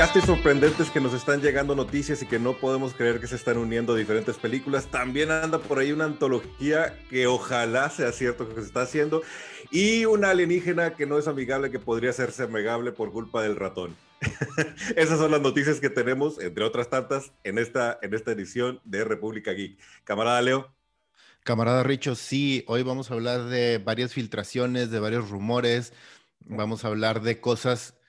Casting sorprendentes que nos están llegando noticias y que no podemos creer que se están uniendo diferentes películas. También anda por ahí una antología que ojalá sea cierto que se está haciendo. Y una alienígena que no es amigable, que podría hacerse amigable por culpa del ratón. Esas son las noticias que tenemos, entre otras tantas, en esta, en esta edición de República Geek. Camarada Leo. Camarada Richo, sí, hoy vamos a hablar de varias filtraciones, de varios rumores. Vamos a hablar de cosas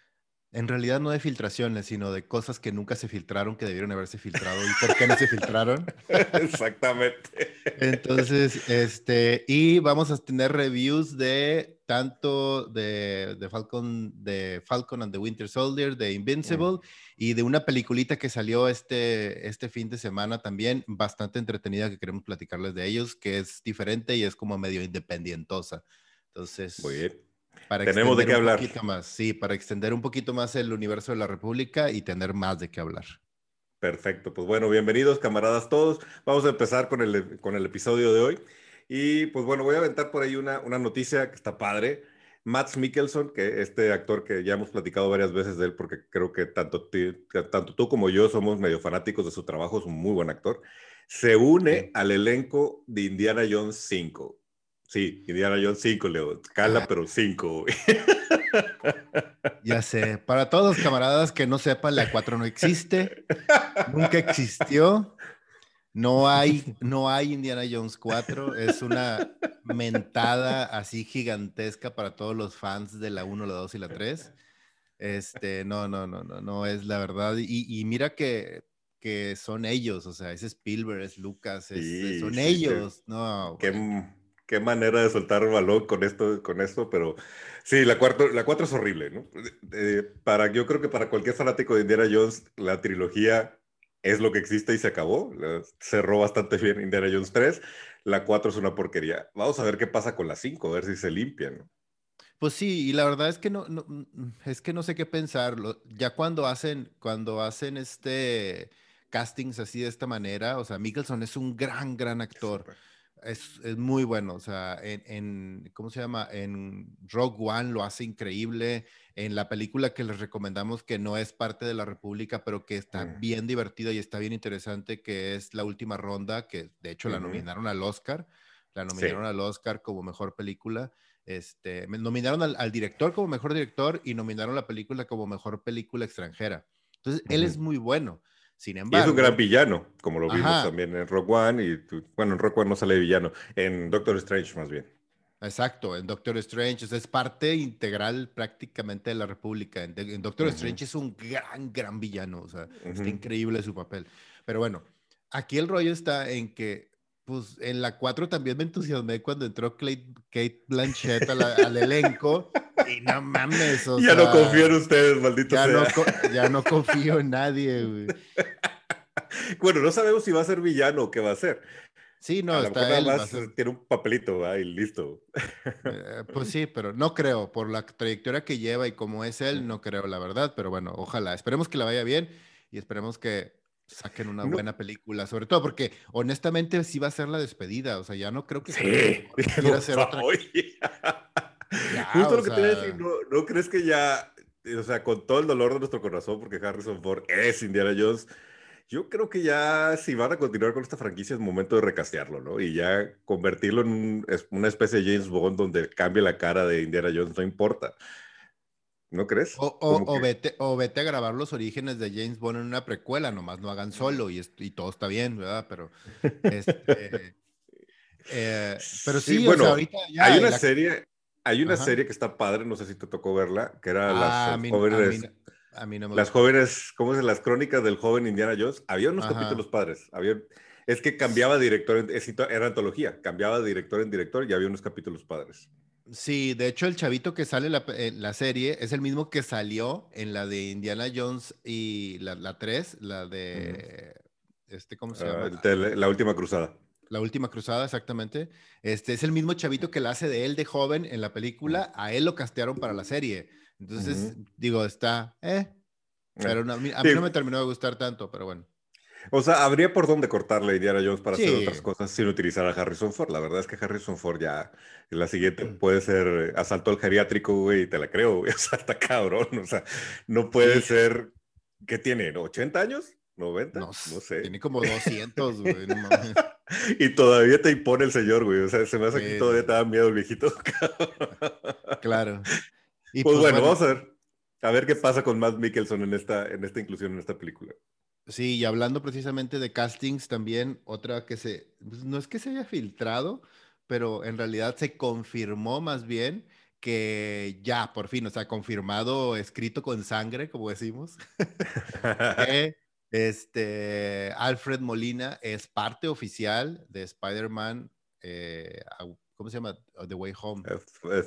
en realidad no de filtraciones, sino de cosas que nunca se filtraron, que debieron haberse filtrado y por qué no se filtraron. Exactamente. Entonces, este, y vamos a tener reviews de tanto de, de, Falcon, de Falcon and the Winter Soldier, de Invincible, y de una peliculita que salió este, este fin de semana también, bastante entretenida, que queremos platicarles de ellos, que es diferente y es como medio independientosa. Entonces, Muy bien. Tenemos de qué hablar. Más, sí, para extender un poquito más el universo de la República y tener más de qué hablar. Perfecto, pues bueno, bienvenidos camaradas todos. Vamos a empezar con el, con el episodio de hoy. Y pues bueno, voy a aventar por ahí una, una noticia que está padre. Matt Mikkelson, que este actor que ya hemos platicado varias veces de él, porque creo que tanto, tanto tú como yo somos medio fanáticos de su trabajo, es un muy buen actor, se une al elenco de Indiana Jones 5. Sí, Indiana Jones 5, Leo. Cala, pero 5. Ya sé. Para todos los camaradas que no sepan, la 4 no existe. Nunca existió. No hay, no hay Indiana Jones 4. Es una mentada así gigantesca para todos los fans de la 1, la 2 y la 3. Este, no, no, no, no, no es la verdad. Y, mira que, que son ellos, o sea, es Spielberg, es Lucas, son ellos. no, qué, qué manera de soltar el balón con esto, con esto, pero sí, la cuatro, la cuatro es horrible, ¿no? Eh, para, yo creo que para cualquier fanático de Indiana Jones, la trilogía es lo que existe y se acabó. Cerró bastante bien Indiana Jones 3. La 4 es una porquería. Vamos a ver qué pasa con la 5, a ver si se limpian. Pues sí, y la verdad es que no, es que no sé qué pensar. Ya cuando hacen, cuando hacen este castings así de esta manera, o sea, Mickelson es un gran, gran actor. Es, es, muy bueno, o sea, en, en, ¿cómo se llama? En Rogue One lo hace increíble, en la película que les recomendamos que no es parte de la República, pero que está bien divertida y está bien interesante, que es La Última Ronda, que de hecho la nominaron al Oscar, la nominaron al Oscar como mejor película, este, nominaron al, al, director como mejor director y nominaron la película como mejor película extranjera. Entonces, él es muy bueno. Sin embargo. Y es un gran villano, como lo vimos también en Rock One. Y bueno, en Rock One no sale villano, en Doctor Strange más bien. Exacto, en Doctor Strange es parte integral prácticamente de la República. En, Doctor Strange es un gran, gran villano, o sea, está increíble su papel. Pero bueno, aquí el rollo está en que pues en la 4 también me entusiasmé cuando entró Kate Blanchett al elenco. Y no mames. O ya no confío en ustedes, maldito ya sea. No, ya no confío en nadie, güey. Bueno, no sabemos si va a ser villano o qué va a ser. Sí, no, está él. Más Tiene un papelito ahí, listo. Eh, pues sí, pero no creo. Por la trayectoria que lleva y como es él, no creo, la verdad. Pero bueno, ojalá. Esperemos que la vaya bien y esperemos que saquen una buena película, sobre todo porque honestamente sí va a ser la despedida, o sea, ya no creo que sí, quiera hacer otra. Justo lo que te iba a decir, ¿no, crees que ya, o sea, con todo el dolor de nuestro corazón, porque Harrison Ford es Indiana Jones, yo creo que ya si van a continuar con esta franquicia es momento de recastearlo, ¿no? Y ya convertirlo en una especie de James Bond donde cambie la cara de Indiana Jones, no importa. ¿No crees? O, vete, o vete a grabar los orígenes de James Bond en una precuela, nomás no hagan solo y, y todo está bien, ¿verdad? Pero, este, eh, pero sí, bueno, ahorita ya hay una serie, hay una serie que está padre, no sé si te tocó verla, que era las ah, jóvenes, a mí, no me las jóvenes, ¿cómo es? Las crónicas del joven Indiana Jones. Había unos capítulos padres, había, es que cambiaba director, era antología, cambiaba de director en director y había unos capítulos padres. Sí, de hecho el chavito que sale en la, serie es el mismo que salió en la de Indiana Jones y la, la 3, la de... Este, ¿Cómo se llama? Ah, la última cruzada. La última cruzada, exactamente. Este es el mismo chavito que la hace de él de joven en la película. A él lo castearon para la serie. Entonces, digo, está, eh. eh. Pero a mí, no me terminó de gustar tanto, pero bueno. O sea, habría por dónde cortarle a Indiana Jones para hacer otras cosas sin utilizar a Harrison Ford. La verdad es que Harrison Ford ya, la siguiente mm. puede ser asalto al geriátrico, güey, y te la creo, güey. O sea, está cabrón. O sea, no puede ser ¿Qué tiene? ¿80 años? ¿90? No, sé. Tiene como 200, güey. y todavía te impone el señor, güey. O sea, se me hace que todavía te da miedo el viejito. claro. Y pues, pues bueno, vamos a ver. A ver qué pasa con Matt Mikkelson en esta, en esta inclusión en esta película. Sí, y hablando precisamente de castings también, otra que se, pues, no es que se haya filtrado, pero en realidad se confirmó más bien que ya, por fin, o sea, confirmado, escrito con sangre, como decimos, que este, Alfred Molina es parte oficial de Spider-Man, eh, ¿cómo se llama? The Way Home.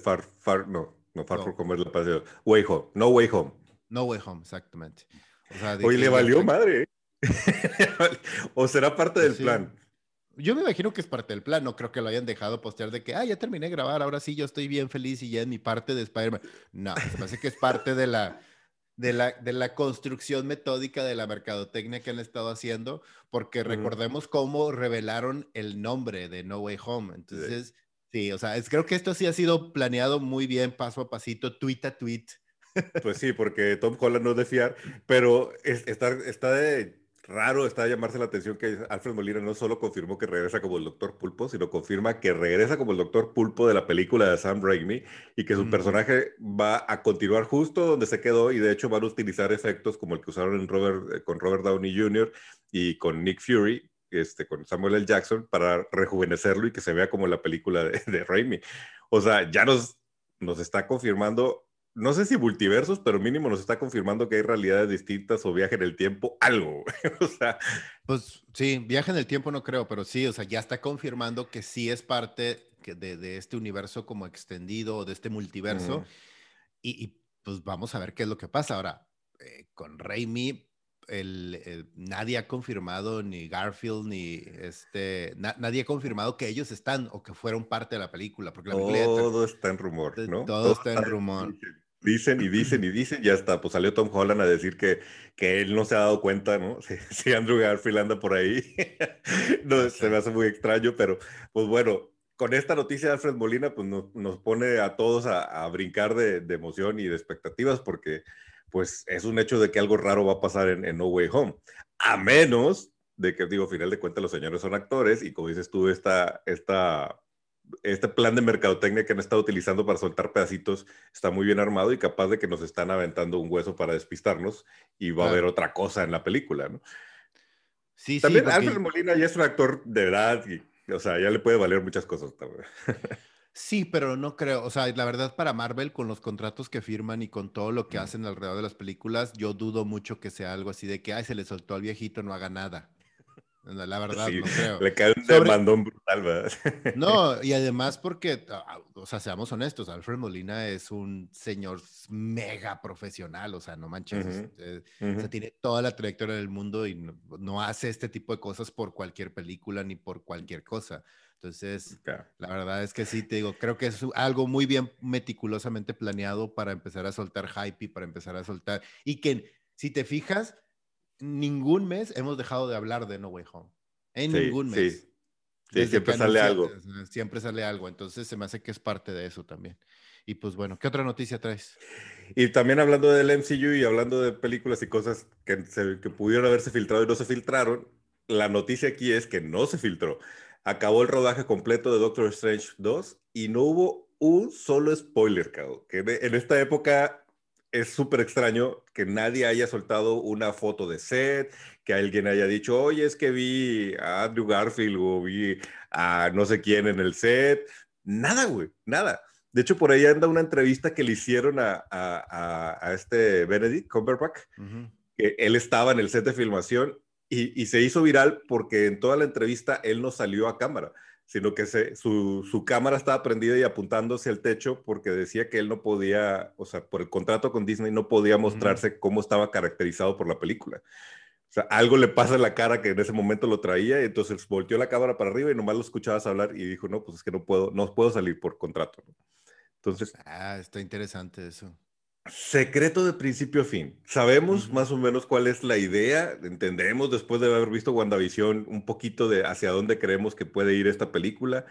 far, far, no, no Far From Home es la pasión. Way Home, No Way Home. No Way Home, exactamente. O Hoy le valió madre. ¿eh? o será parte del plan. Yo me imagino que es parte del plan, no creo que lo hayan dejado postear de que, ah, ya terminé de grabar, ahora sí yo estoy bien feliz y ya es mi parte de Spider-Man. No, se me hace que es parte de la, de la, de la construcción metódica de la mercadotecnia que han estado haciendo, porque recordemos cómo revelaron el nombre de No Way Home. Entonces, sí, o sea, es, creo que esto sí ha sido planeado muy bien, paso a pasito, tweet a tweet. Pues sí, porque Tom Holland no es de fiar, pero está, está de raro está llamarse la atención que Alfred Molina no solo confirmó que regresa como el Doctor Pulpo, sino confirma que regresa como el Doctor Pulpo de la película de Sam Raimi y que su personaje va a continuar justo donde se quedó y de hecho van a utilizar efectos como el que usaron en Robert, eh, con Robert Downey Jr. y con Nick Fury, este, con Samuel L. Jackson, para rejuvenecerlo y que se vea como la película de, de Raimi. O sea, ya nos, nos está confirmando no sé si multiversos, pero mínimo nos está confirmando que hay realidades distintas o viaje en el tiempo, algo. o sea. Pues sí, viaje en el tiempo no creo, pero sí, o sea, ya está confirmando que sí es parte de, de este universo como extendido, de este multiverso. y, pues vamos a ver qué es lo que pasa. Ahora, eh, con Raimi, el, nadie ha confirmado, ni Garfield, ni este, nadie ha confirmado que ellos están o que fueron parte de la película. Porque la todo está en rumor, ¿no? Todo, está en rumor. Dicen y dicen y dicen, ya está, pues salió Tom Holland a decir que, que él no se ha dado cuenta, ¿no? Si, Andrew Garfield anda por ahí, no, se me hace muy extraño, pero pues bueno, con esta noticia de Alfred Molina, pues nos, pone a todos a, brincar de, de, emoción y de expectativas, porque pues es un hecho de que algo raro va a pasar en, en No Way Home, a menos de que, digo, al final de cuentas los señores son actores y como dices tú, esta, esta este plan de mercadotecnia que han estado utilizando para soltar pedacitos está muy bien armado y capaz de que nos están aventando un hueso para despistarnos y va a haber otra cosa en la película, ¿no? Sí, También Alfred Molina ya es un actor de verdad y, o sea, ya le puede valer muchas cosas. Sí, pero no creo, o sea, la verdad para Marvel con los contratos que firman y con todo lo que hacen alrededor de las películas, yo dudo mucho que sea algo así de que, ay, se le soltó al viejito, no haga nada. La verdad, no creo. Le cae un demandón brutal, ¿verdad? No, y además porque, ah, o sea, seamos honestos, Alfred Molina es un señor mega profesional, o sea, no manches. Eh, o sea, tiene toda la trayectoria del mundo y no, hace este tipo de cosas por cualquier película ni por cualquier cosa. Entonces, la verdad es que sí, te digo, creo que es algo muy bien meticulosamente planeado para empezar a soltar hype y para empezar a soltar. Y que, si te fijas, ningún mes hemos dejado de hablar de No Way Home. En ningún mes. Sí, siempre sale algo. Siempre sale algo. Entonces se me hace que es parte de eso también. Y pues bueno, ¿qué otra noticia traes? Y también hablando del MCU y hablando de películas y cosas que, que pudieron haberse filtrado y no se filtraron, la noticia aquí es que no se filtró. Acabó el rodaje completo de Doctor Strange 2 y no hubo un solo spoiler, cabrón. Que en esta época es súper extraño que nadie haya soltado una foto de set, que alguien haya dicho, oye, es que vi a Andrew Garfield o vi a no sé quién en el set. Nada, güey, nada. De hecho, por ahí anda una entrevista que le hicieron a, a, este Benedict Cumberbatch, que él estaba en el set de filmación y, y se hizo viral porque en toda la entrevista él no salió a cámara sino que se, su, su, cámara estaba prendida y apuntándose al techo porque decía que él no podía, o sea, por el contrato con Disney no podía mostrarse cómo estaba caracterizado por la película. O sea, algo le pasa en la cara que en ese momento lo traía y entonces volteó la cámara para arriba y nomás lo escuchabas hablar y dijo, no, pues es que no puedo, no puedo salir por contrato. Entonces... Ah, está interesante eso. Secreto de principio a fin. Sabemos más o menos cuál es la idea, entendemos después de haber visto WandaVision un poquito de hacia dónde creemos que puede ir esta película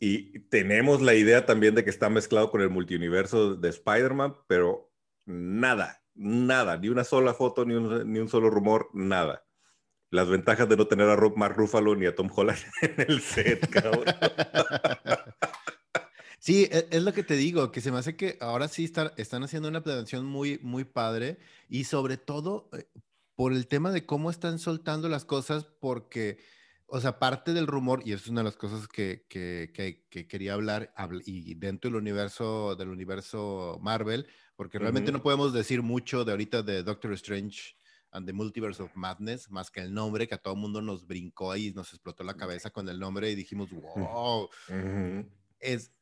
y tenemos la idea también de que está mezclado con el multiuniverso de Spider-Man, pero nada, nada, ni una sola foto, ni un, ni un solo rumor, nada. Las ventajas de no tener a Mark Ruffalo ni a Tom Holland en el set, cabrón. Sí, e, es lo que te digo, que se me hace que ahora sí están, están haciendo una planeación muy, muy padre y sobre todo eh, por el tema de cómo están soltando las cosas, porque, o sea, parte del rumor, y eso es una de las cosas que, que, que, quería hablar, y dentro del universo, del universo Marvel, porque realmente no podemos decir mucho de ahorita de Doctor Strange and the Multiverse of Madness, más que el nombre que a todo mundo nos brincó y nos explotó la cabeza con el nombre y dijimos, wow, es,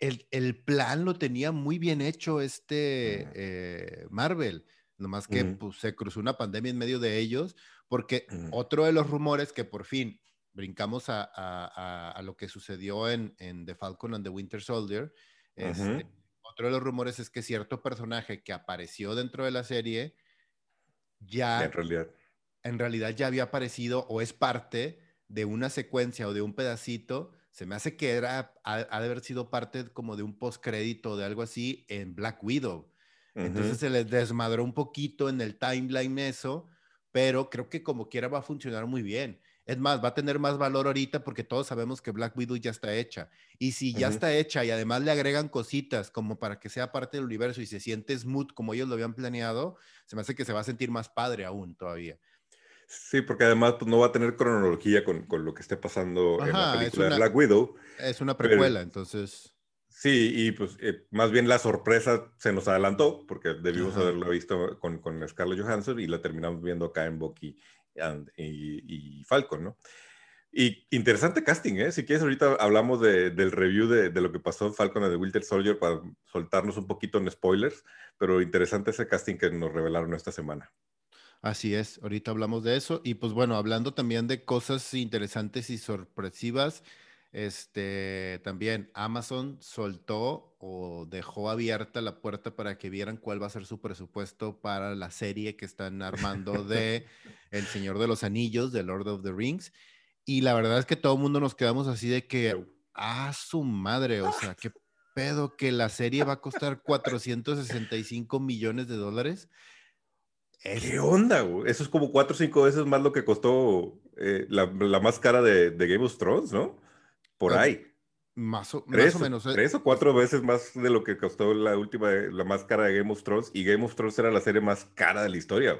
el, el, plan lo tenía muy bien hecho este eh, Marvel, nomás que pues, se cruzó una pandemia en medio de ellos, porque otro de los rumores que por fin brincamos a, a, a, lo que sucedió en, en, The Falcon and the Winter Soldier, este, otro de los rumores es que cierto personaje que apareció dentro de la serie ya en realidad, en realidad ya había aparecido o es parte de una secuencia o de un pedacito. Se me hace que era, ha, de haber sido parte como de un postcrédito de algo así en Black Widow. Entonces se les desmadró un poquito en el timeline eso, pero creo que como quiera va a funcionar muy bien. Es más, va a tener más valor ahorita porque todos sabemos que Black Widow ya está hecha. Y si ya está hecha y además le agregan cositas como para que sea parte del universo y se siente smooth como ellos lo habían planeado, se me hace que se va a sentir más padre aún todavía. Sí, porque además pues, no va a tener cronología con, con lo que esté pasando en la película de Black Widow. Es una precuela, entonces. Sí, y pues eh, más bien la sorpresa se nos adelantó, porque debimos haberlo visto con, con Scarlett Johansson y la terminamos viendo acá en Bucky y, Falcon, ¿no? Y interesante casting, ¿eh? Si quieres, ahorita hablamos del review de, lo que pasó en Falcon and the Winter Soldier para soltarnos un poquito en spoilers, pero interesante ese casting que nos revelaron esta semana. Así es, ahorita hablamos de eso. Y pues bueno, hablando también de cosas interesantes y sorpresivas, este, también Amazon soltó o dejó abierta la puerta para que vieran cuál va a ser su presupuesto para la serie que están armando de El Señor de los Anillos, de Lord of the Rings. Y la verdad es que todo el mundo nos quedamos así de que, ah, su madre, o sea, qué pedo que la serie va a costar 465 millones de dólares. ¿Qué onda, güey? Eso es como cuatro o cinco veces más lo que costó eh, la, la, más cara de, de Game of Thrones, ¿no? por ahí. Más o, menos. ¿eh? Tres o cuatro veces más de lo que costó la última, la más cara de Game of Thrones. Y Game of Thrones era la serie más cara de la historia.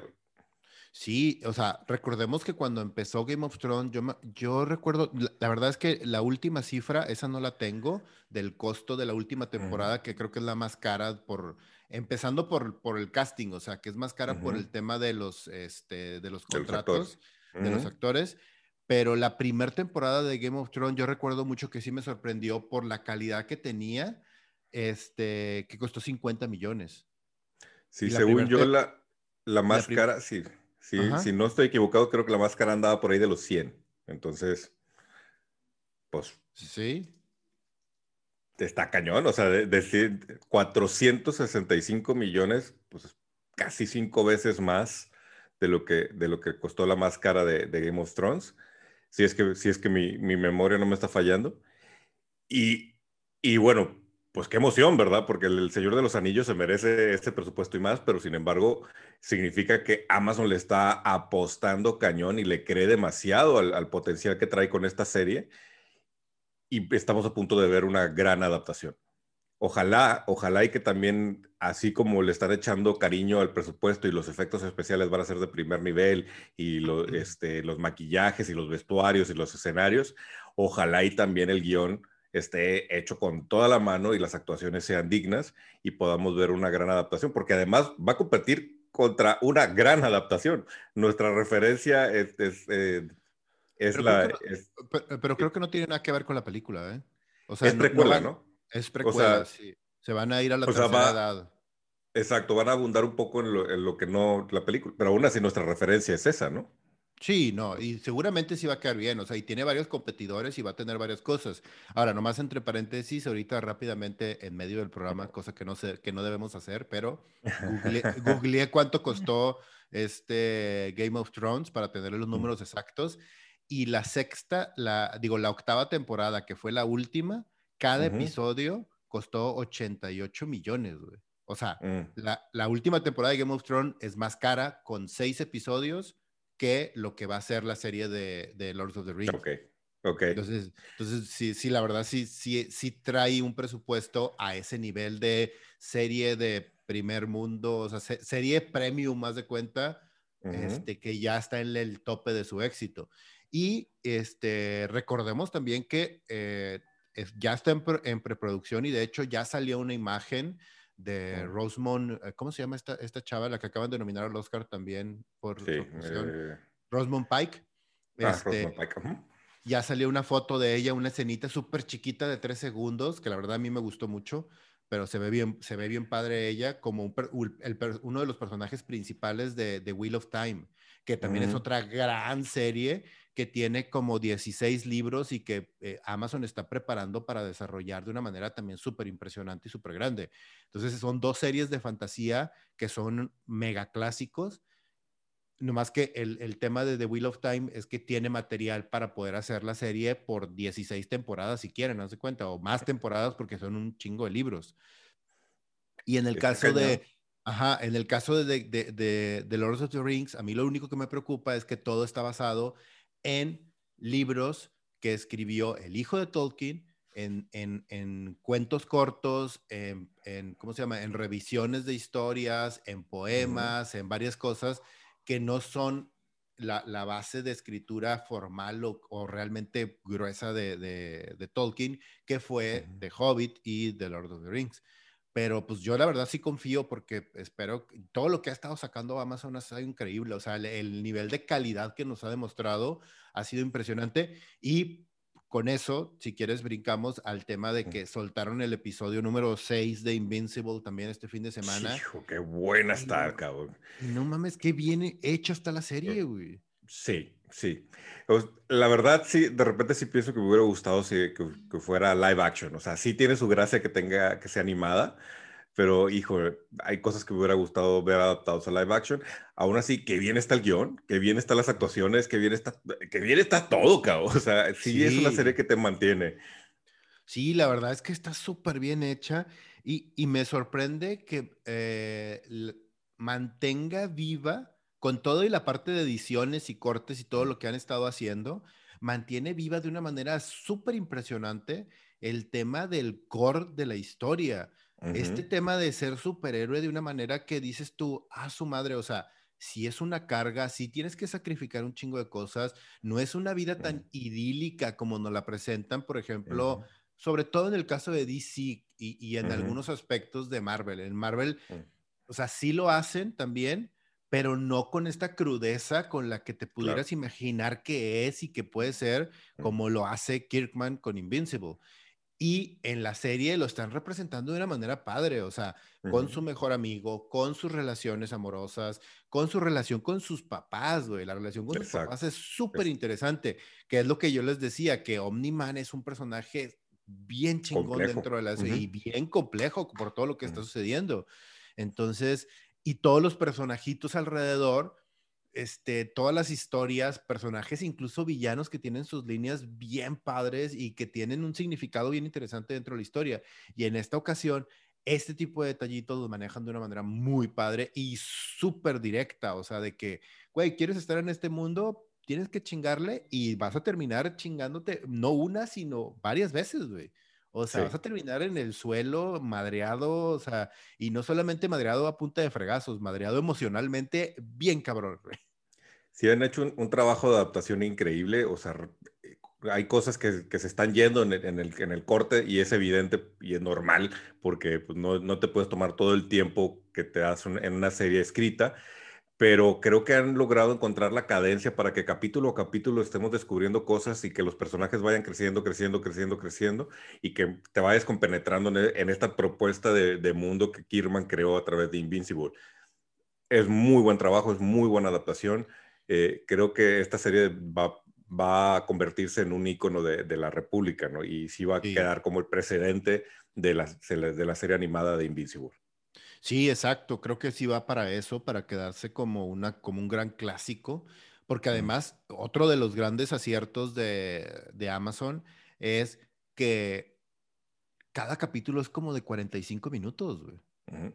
Sí, o sea, recordemos que cuando empezó Game of Thrones, yo, yo recuerdo, la, verdad es que la última cifra, esa no la tengo, del costo de la última temporada, que creo que es la más cara por, empezando por, por el casting, o sea, que es más cara por el tema de los, este, de los contratos, de los actores. Pero la primera temporada de Game of Thrones, yo recuerdo mucho que sí me sorprendió por la calidad que tenía, este, que costó 50 millones. Sí, según yo, la, la más cara, sí, sí si no estoy equivocado, creo que la más cara andaba por ahí de los 100. Entonces, pues. Sí. Está cañón, o sea, de, decir 465 millones, pues casi cinco veces más de lo que, de lo que costó la más cara de, de Game of Thrones si es que, si es que mi, mi memoria no me está fallando. Y, y, bueno, pues qué emoción, ¿verdad? Porque el, Señor de los Anillos se merece este presupuesto y más, pero sin embargo significa que Amazon le está apostando cañón y le cree demasiado al, al potencial que trae con esta serie. Y estamos a punto de ver una gran adaptación ojalá, ojalá y que también, así como le están echando cariño al presupuesto y los efectos especiales van a ser de primer nivel y este, los maquillajes y los vestuarios y los escenarios, ojalá y también el guion esté hecho con toda la mano y las actuaciones sean dignas y podamos ver una gran adaptación, porque además va a competir contra una gran adaptación. Nuestra referencia es, eh, la... pero, creo que no tiene nada que ver con la película, ¿eh? O sea, es precuela, ¿no? Es precuela, sí. Se van a ir a la tercera edad. Exacto, van a abundar un poco en lo, que no la película, pero aún así nuestra referencia es esa, ¿no? Sí, no, y seguramente sí va a quedar bien, o sea, y tiene varios competidores y va a tener varias cosas. Ahora, nomás entre paréntesis, ahorita rápidamente en medio del programa, cosa que no sé, que no debemos hacer, pero googleé, cuánto costó este Game of Thrones para tener los números exactos y la sexta, la digo, la octava temporada, que fue la última, cada episodio costó 88 millones, güey. O sea, mm. la, última temporada de Game of Thrones es más cara con seis episodios que lo que va a ser la serie de, de Lords of the Rings. Ok, ok. Entonces, entonces sí, sí, la verdad sí, sí, sí trae un presupuesto a ese nivel de serie de primer mundo, o sea, serie premium más de cuenta, este, que ya está en el tope de su éxito. Y este, recordemos también que eh, ya está en, preproducción y de hecho ya salió una imagen de Rosemont, eh, ¿cómo se llama esta, esta chava, la que acaban de nominar al Oscar también por sí, eh, Rosemont Pike. Ah, este, Pike. Ya salió una foto de ella, una escenita súper chiquita de tres segundos, que la verdad a mí me gustó mucho pero se ve bien, se ve bien padre ella como uno de los personajes principales de, The Wheel of Time, que también es otra gran serie que tiene como 16 libros y que eh, Amazon está preparando para desarrollar de una manera también súper impresionante y súper grande. Entonces son dos series de fantasía que son mega clásicos no más que el, el, tema de The Wheel of Time es que tiene material para poder hacer la serie por 16 temporadas si quieren, no se cuenta, o más temporadas porque son un chingo de libros. Y en el caso de, ajá, en el caso de, de, de, de Lord of the Rings, a mí lo único que me preocupa es que todo está basado en libros que escribió el hijo de Tolkien, en, en, en, cuentos cortos, en, en, ¿cómo se llama? En revisiones de historias, en poemas, en varias cosas que no son la, la base de escritura formal o, o realmente gruesa de, de, de, Tolkien, que fue The Hobbit y The Lord of the Rings. Pero pues yo la verdad sí confío porque espero que todo lo que ha estado sacando Amazon ha sido increíble. O sea, el, el nivel de calidad que nos ha demostrado ha sido impresionante y con eso, si quieres, brincamos al tema de que soltaron el episodio número 6 de Invincible también este fin de semana. Hijo, qué buena está, cabrón. No mames, qué bien hecha está la serie, güey. Sí, sí. La verdad, sí, de repente sí pienso que me hubiera gustado si, que, que, fuera live action. O sea, sí tiene su gracia que tenga, que sea animada, pero hijo, hay cosas que me hubiera gustado ver adaptados a live action. Aún así, que bien está el guion, que bien están las actuaciones, que bien está, que bien está todo, cabrón. O sea, sí, es una serie que te mantiene. Sí, la verdad es que está súper bien hecha y, y, me sorprende que eh, mantenga viva con todo y la parte de ediciones y cortes y todo lo que han estado haciendo, mantiene viva de una manera súper impresionante el tema del core de la historia. Este tema de ser superhéroe de una manera que dices tú, a ah, su madre, o sea, si es una carga, si tienes que sacrificar un chingo de cosas, no es una vida tan idílica como nos la presentan, por ejemplo, sobre todo en el caso de DC y, en algunos aspectos de Marvel. En Marvel, o sea, sí lo hacen también, pero no con esta crudeza con la que te pudieras imaginar que es y que puede ser como lo hace Kirkman con Invincible. Y en la serie lo están representando de una manera padre, o sea, con su mejor amigo, con sus relaciones amorosas, con su relación con sus papás, güey. La relación con sus papás es súper interesante, que es lo que yo les decía, que Omni-Man es un personaje bien chingón dentro de la serie y bien complejo por todo lo que está sucediendo. Entonces, y todos los personajitos alrededor este, todas las historias, personajes, incluso villanos que tienen sus líneas bien padres y que tienen un significado bien interesante dentro de la historia. Y en esta ocasión, este tipo de detallitos los manejan de una manera muy padre y súper directa, o sea, de que, güey, ¿quieres estar en este mundo? Tienes que chingarle y vas a terminar chingándote, no una, sino varias veces, güey. O sea, vas a terminar en el suelo madreado, o sea, y no solamente madreado a punta de fregazos, madreado emocionalmente, bien cabrón. Sí, han hecho un, trabajo de adaptación increíble, o sea, eh, hay cosas que, que se están yendo en el, en, el, en el, corte y es evidente y es normal porque pues, no, no, te puedes tomar todo el tiempo que te das en una serie escrita pero creo que han logrado encontrar la cadencia para que capítulo a capítulo estemos descubriendo cosas y que los personajes vayan creciendo, creciendo, creciendo, creciendo y que te vayas compenetrando en, e, esta propuesta de, mundo que Kirman creó a través de Invincible. Es muy buen trabajo, es muy buena adaptación. Eh, creo que esta serie va, va, a convertirse en un icono de, de la República, ¿no? Y sí va a quedar como el precedente de la, de la serie animada de Invincible. Sí, exacto. Creo que sí va para eso, para quedarse como, una, como un gran clásico, porque además otro de los grandes aciertos de, de Amazon es que cada capítulo es como de 45 minutos, güey.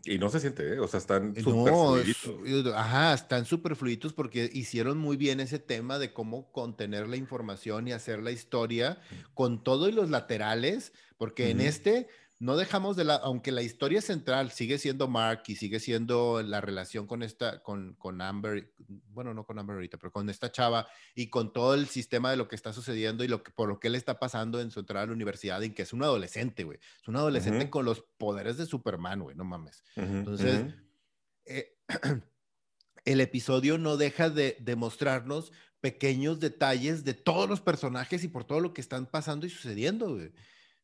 Y no se siente, ¿eh? o sea, están eh, súper fluiditos. Ajá, están súper fluiditos porque hicieron muy bien ese tema de cómo contener la información y hacer la historia con todo y los laterales, porque en este no dejamos de la, aunque la historia central sigue siendo Mark y sigue siendo la relación con esta, con, con Amber, bueno, no con Amber ahorita, pero con esta chava y con todo el sistema de lo que está sucediendo y lo que, por lo que le está pasando en su entrada a la universidad, en que es un adolescente, güey. Es un adolescente con los poderes de Superman, güey, no mames. Entonces, eh, el episodio no deja de, de mostrarnos pequeños detalles de todos los personajes y por todo lo que están pasando y sucediendo, güey.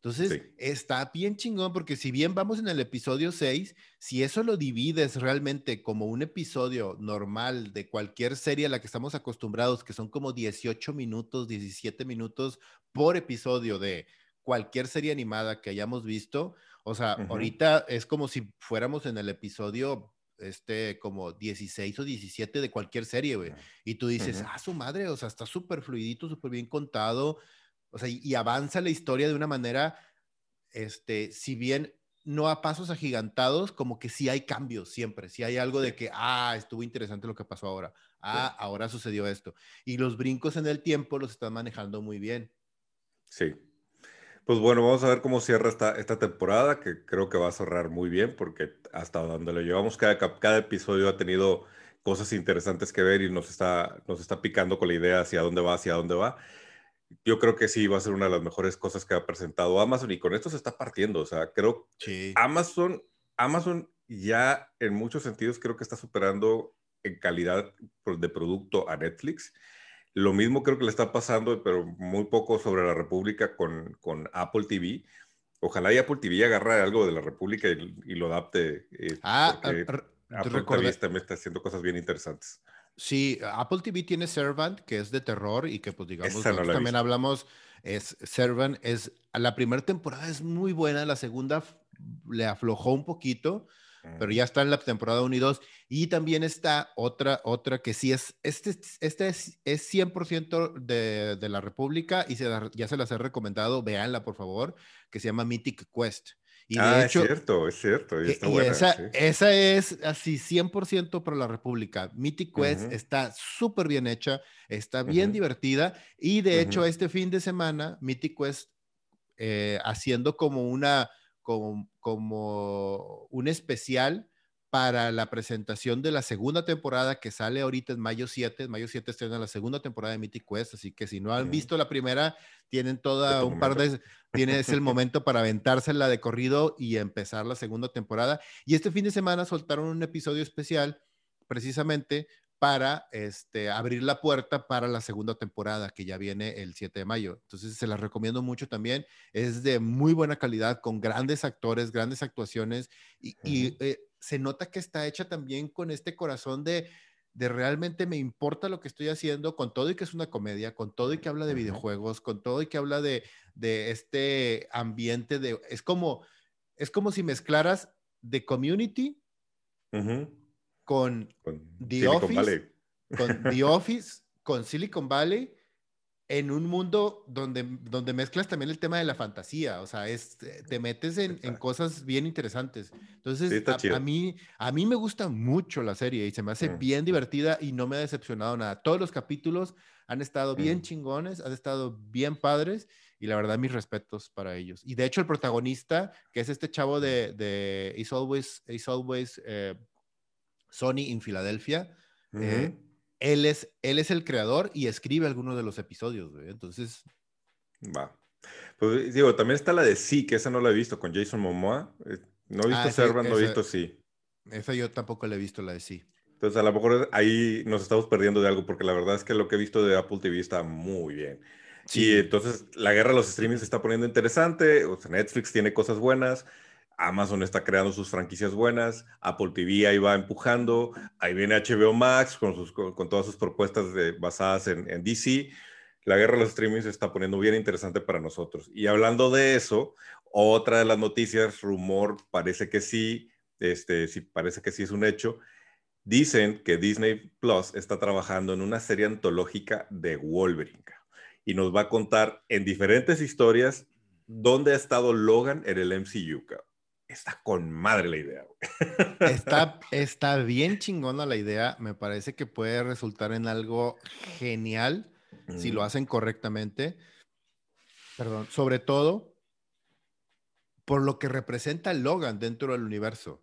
Entonces, está bien chingón porque si bien vamos en el episodio 6, si eso lo divides realmente como un episodio normal de cualquier serie a la que estamos acostumbrados, que son como 18 minutos, 17 minutos por episodio de cualquier serie animada que hayamos visto, o sea, ahorita es como si fuéramos en el episodio este como 16 o 17 de cualquier serie, güey. Y tú dices, ah, su madre, o sea, está súper fluidito, súper bien contado o sea, y, avanza la historia de una manera, este, si bien no a pasos agigantados, como que sí hay cambios siempre, sí hay algo de que, ah, estuvo interesante lo que pasó ahora, ah, ahora sucedió esto. Y los brincos en el tiempo los están manejando muy bien. Sí. Pues bueno, vamos a ver cómo cierra esta, esta temporada, que creo que va a cerrar muy bien, porque hasta donde lo llevamos, cada, cada episodio ha tenido cosas interesantes que ver y nos está, nos está picando con la idea hacia dónde va, hacia dónde va yo creo que sí va a ser una de las mejores cosas que ha presentado Amazon y con esto se está partiendo. O sea, creo que Amazon, Amazon ya en muchos sentidos creo que está superando en calidad de producto a Netflix. Lo mismo creo que le está pasando, pero muy poco sobre la República con, con Apple TV. Ojalá y Apple TV agarre algo de la República y, lo adapte. Eh, ah, Apple TV también está haciendo cosas bien interesantes. Sí, Apple TV tiene Servant, que es de terror y que pues digamos, también hablamos, es Servant, es, la primera temporada es muy buena, la segunda le aflojó un poquito, pero ya está en la temporada 1 y 2. Y también está otra, otra que sí es, este, este es, es 100% de, de, la República y se, ya se las he recomendado, véanla por favor, que se llama Mythic Quest. Y ah, hecho, es cierto, es cierto. Y, buena, esa, esa, es así 100% para la República. Mythic Quest está súper bien hecha, está bien divertida. Y de hecho, este fin de semana, Mythic Quest, eh, haciendo como una, como, como un especial para la presentación de la segunda temporada que sale ahorita en mayo 7. En mayo 7 estrena la segunda temporada de Mythic Quest, así que si no han visto la primera, tienen toda un par de... Tiene, es el momento para aventársela de corrido y empezar la segunda temporada. Y este fin de semana soltaron un episodio especial precisamente para este, abrir la puerta para la segunda temporada que ya viene el 7 de mayo. Entonces se las recomiendo mucho también. Es de muy buena calidad, con grandes actores, grandes actuaciones y, eh, se nota que está hecha también con este corazón de, de realmente me importa lo que estoy haciendo, con todo y que es una comedia, con todo y que habla de videojuegos, con todo y que habla de, de este ambiente de... Es como, es como si mezclaras The Community con, The Office, con The Office, con Silicon Valley en un mundo donde, donde mezclas también el tema de la fantasía, o sea, es, te metes en, en cosas bien interesantes. Entonces, a, mí, a mí me gusta mucho la serie y se me hace mm. bien divertida y no me ha decepcionado nada. Todos los capítulos han estado bien mm. chingones, han estado bien padres y la verdad mis respetos para ellos. Y de hecho el protagonista, que es este chavo de, de Is Always, Is Always eh, Sony in Philadelphia, eh, él es, él es el creador y escribe algunos de los episodios, Entonces. Va. Pues digo, también está la de Sí, que esa no la he visto, con Jason Momoa. Eh, no he visto ah, Servant, no he visto Sí. Esa yo tampoco la he visto, la de Sí. Entonces, a lo mejor ahí nos estamos perdiendo de algo, porque la verdad es que lo que he visto de Apple TV está muy bien. Sí. Y entonces, la guerra de los streamings se está poniendo interesante. O sea, Netflix tiene cosas buenas. Amazon está creando sus franquicias buenas, Apple TV ahí va empujando, ahí viene HBO Max con, sus, con, todas sus propuestas basadas en, DC. La guerra de los streamings se está poniendo bien interesante para nosotros. Y hablando de eso, otra de las noticias, rumor, parece que sí, este, sí, parece que sí es un hecho. Dicen que Disney Plus está trabajando en una serie antológica de Wolverine y nos va a contar en diferentes historias dónde ha estado Logan en el MCU está con madre la idea. Está, está bien chingona la idea. Me parece que puede resultar en algo genial si lo hacen correctamente. Perdón, sobre todo por lo que representa Logan dentro del universo.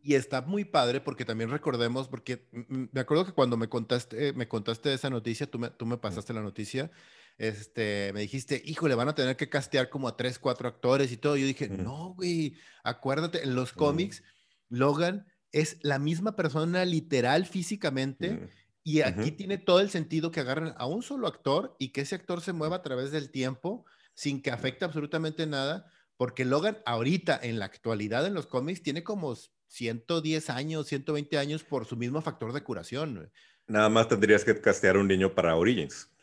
Y está muy padre porque también recordemos, porque me acuerdo que cuando me contaste, me contaste esa noticia, tú me, tú me pasaste la noticia, este, me dijiste, híjole, van a tener que castear como a tres, cuatro actores y todo. Yo dije, no, güey, acuérdate, en los cómics, Logan es la misma persona literal físicamente. Y aquí tiene todo el sentido que agarren a un solo actor y que ese actor se mueva a través del tiempo sin que afecte absolutamente nada, porque Logan ahorita, en la actualidad en los cómics, tiene como 110 años, 120 años por su mismo factor de curación. Nada más tendrías que castear un niño para Origins.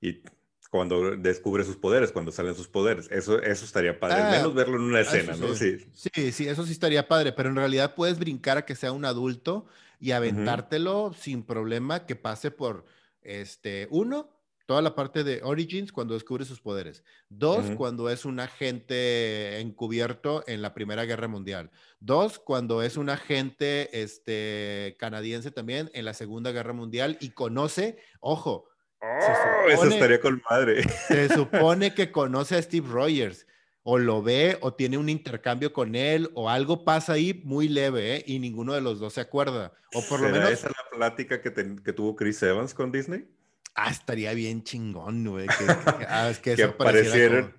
Y cuando descubre sus poderes, cuando salen sus poderes. Eso, eso estaría padre, al menos ah, verlo en una escena, ¿no? Sí. sí. sí, eso sí estaría padre, pero en realidad puedes brincar a que sea un adulto y aventártelo sin problema que pase por, este, uno, toda la parte de Origins cuando descubre sus poderes. Dos, cuando es un agente encubierto en la Primera Guerra Mundial. Dos, cuando es un agente este, canadiense también en la Segunda Guerra Mundial y conoce, ojo, Oh, eso estaría con madre. Se supone que conoce a Steve Rogers, o lo ve, o tiene un intercambio con él, o algo pasa ahí muy leve, ¿eh? y ninguno de los dos se acuerda. O por lo menos. esa la plática que, que, tuvo Chris Evans con Disney? Ah, estaría bien chingón, güey. Que, ah, que, aparecieran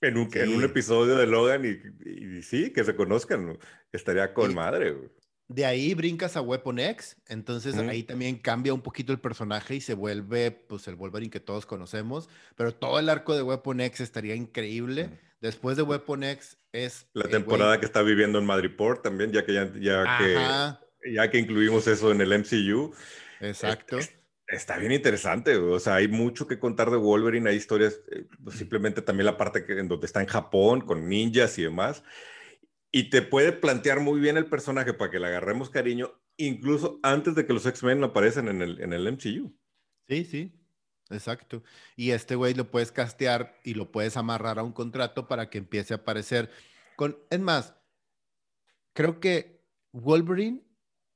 en, un, en un episodio de Logan y, y, sí, que se conozcan. Estaría con madre, güey. De ahí brincas a Weapon X, entonces ahí también cambia un poquito el personaje y se vuelve pues el Wolverine que todos conocemos, pero todo el arco de Weapon X estaría increíble. Después de Weapon X es... La temporada que está viviendo en Madripoor también, ya que ya, ya que, ya que incluimos eso en el MCU. Exacto. está bien interesante, o sea, hay mucho que contar de Wolverine, hay historias, eh, pues, simplemente también la parte que, en donde está en Japón con ninjas y demás y te puede plantear muy bien el personaje para que le agarremos cariño, incluso antes de que los X-Men aparecen en el, en el MCU. Sí, sí, exacto. Y este güey lo puedes castear y lo puedes amarrar a un contrato para que empiece a aparecer. Con, es más, creo que Wolverine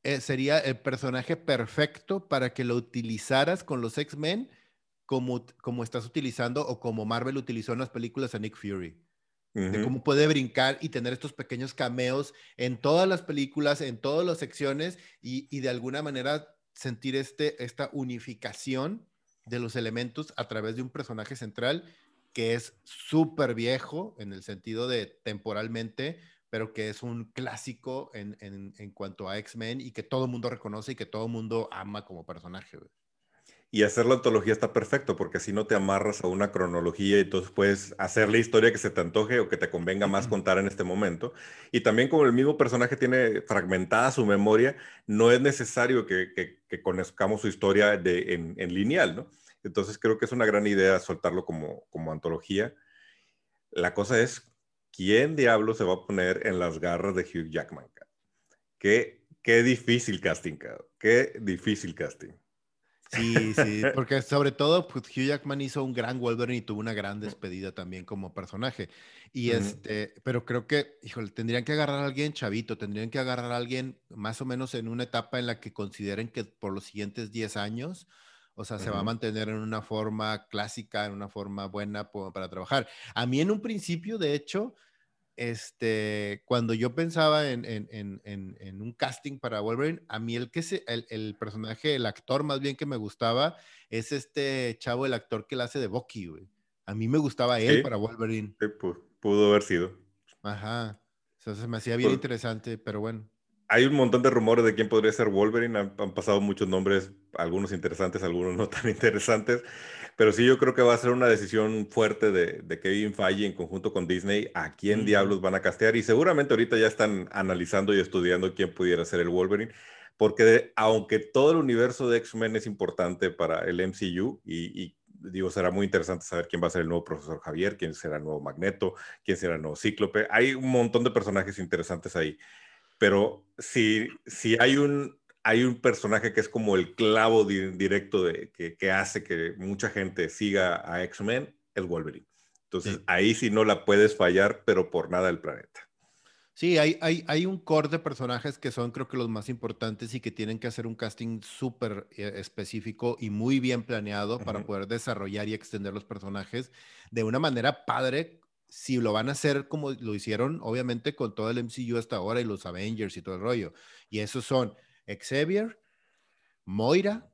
eh, sería el personaje perfecto para que lo utilizaras con los X-Men como, como estás utilizando o como Marvel utilizó en las películas a Nick Fury de cómo puede brincar y tener estos pequeños cameos en todas las películas, en todas las secciones y, de alguna manera sentir este, esta unificación de los elementos a través de un personaje central que es súper viejo en el sentido de temporalmente, pero que es un clásico en, en, cuanto a X-Men y que todo el mundo reconoce y que todo el mundo ama como personaje. Y hacer la antología está perfecto porque así no te amarras a una cronología y entonces puedes hacer la historia que se te antoje o que te convenga más contar en este momento. Y también como el mismo personaje tiene fragmentada su memoria, no es necesario que, que, conozcamos su historia de, en, en, lineal, ¿no? Entonces creo que es una gran idea soltarlo como, como antología. La cosa es, ¿quién diablo se va a poner en las garras de Hugh Jackman? Qué, qué difícil casting, qué difícil casting. Sí, sí, porque sobre todo pues, Hugh Jackman hizo un gran Wolverine y tuvo una gran despedida también como personaje. Y este, pero creo que, híjole, tendrían que agarrar a alguien chavito, tendrían que agarrar a alguien más o menos en una etapa en la que consideren que por los siguientes 10 años, o sea, se va a mantener en una forma clásica, en una forma buena para trabajar. A mí en un principio, de hecho, este, cuando yo pensaba en, en, en, en, un casting para Wolverine, a mí el que se, el, el, personaje, el actor más bien que me gustaba, es este chavo, el actor que la hace de Bucky, güey. A mí me gustaba él para Wolverine. Sí, pudo haber sido. Ajá. O sea, se me hacía bien interesante, pero bueno. Hay un montón de rumores de quién podría ser Wolverine. Han, han, pasado muchos nombres, algunos interesantes, algunos no tan interesantes. Pero sí, yo creo que va a ser una decisión fuerte de, de Kevin Feige en conjunto con Disney a quién diablos van a castear. Y seguramente ahorita ya están analizando y estudiando quién pudiera ser el Wolverine. Porque aunque todo el universo de X-Men es importante para el MCU y, digo, será muy interesante saber quién va a ser el nuevo profesor Javier, quién será el nuevo Magneto, quién será el nuevo Cíclope. Hay un montón de personajes interesantes ahí. Pero si, si hay un hay un personaje que es como el clavo directo de, que, hace que mucha gente siga a X-Men, el Wolverine. Entonces ahí sí no la puedes fallar, pero por nada del planeta. Sí, hay, hay, hay un core de personajes que son creo que los más importantes y que tienen que hacer un casting súper eh, específico y muy bien planeado para poder desarrollar y extender los personajes de una manera padre. Si lo van a hacer como lo hicieron, obviamente, con todo el MCU hasta ahora y los Avengers y todo el rollo. Y esos son Xavier, Moira.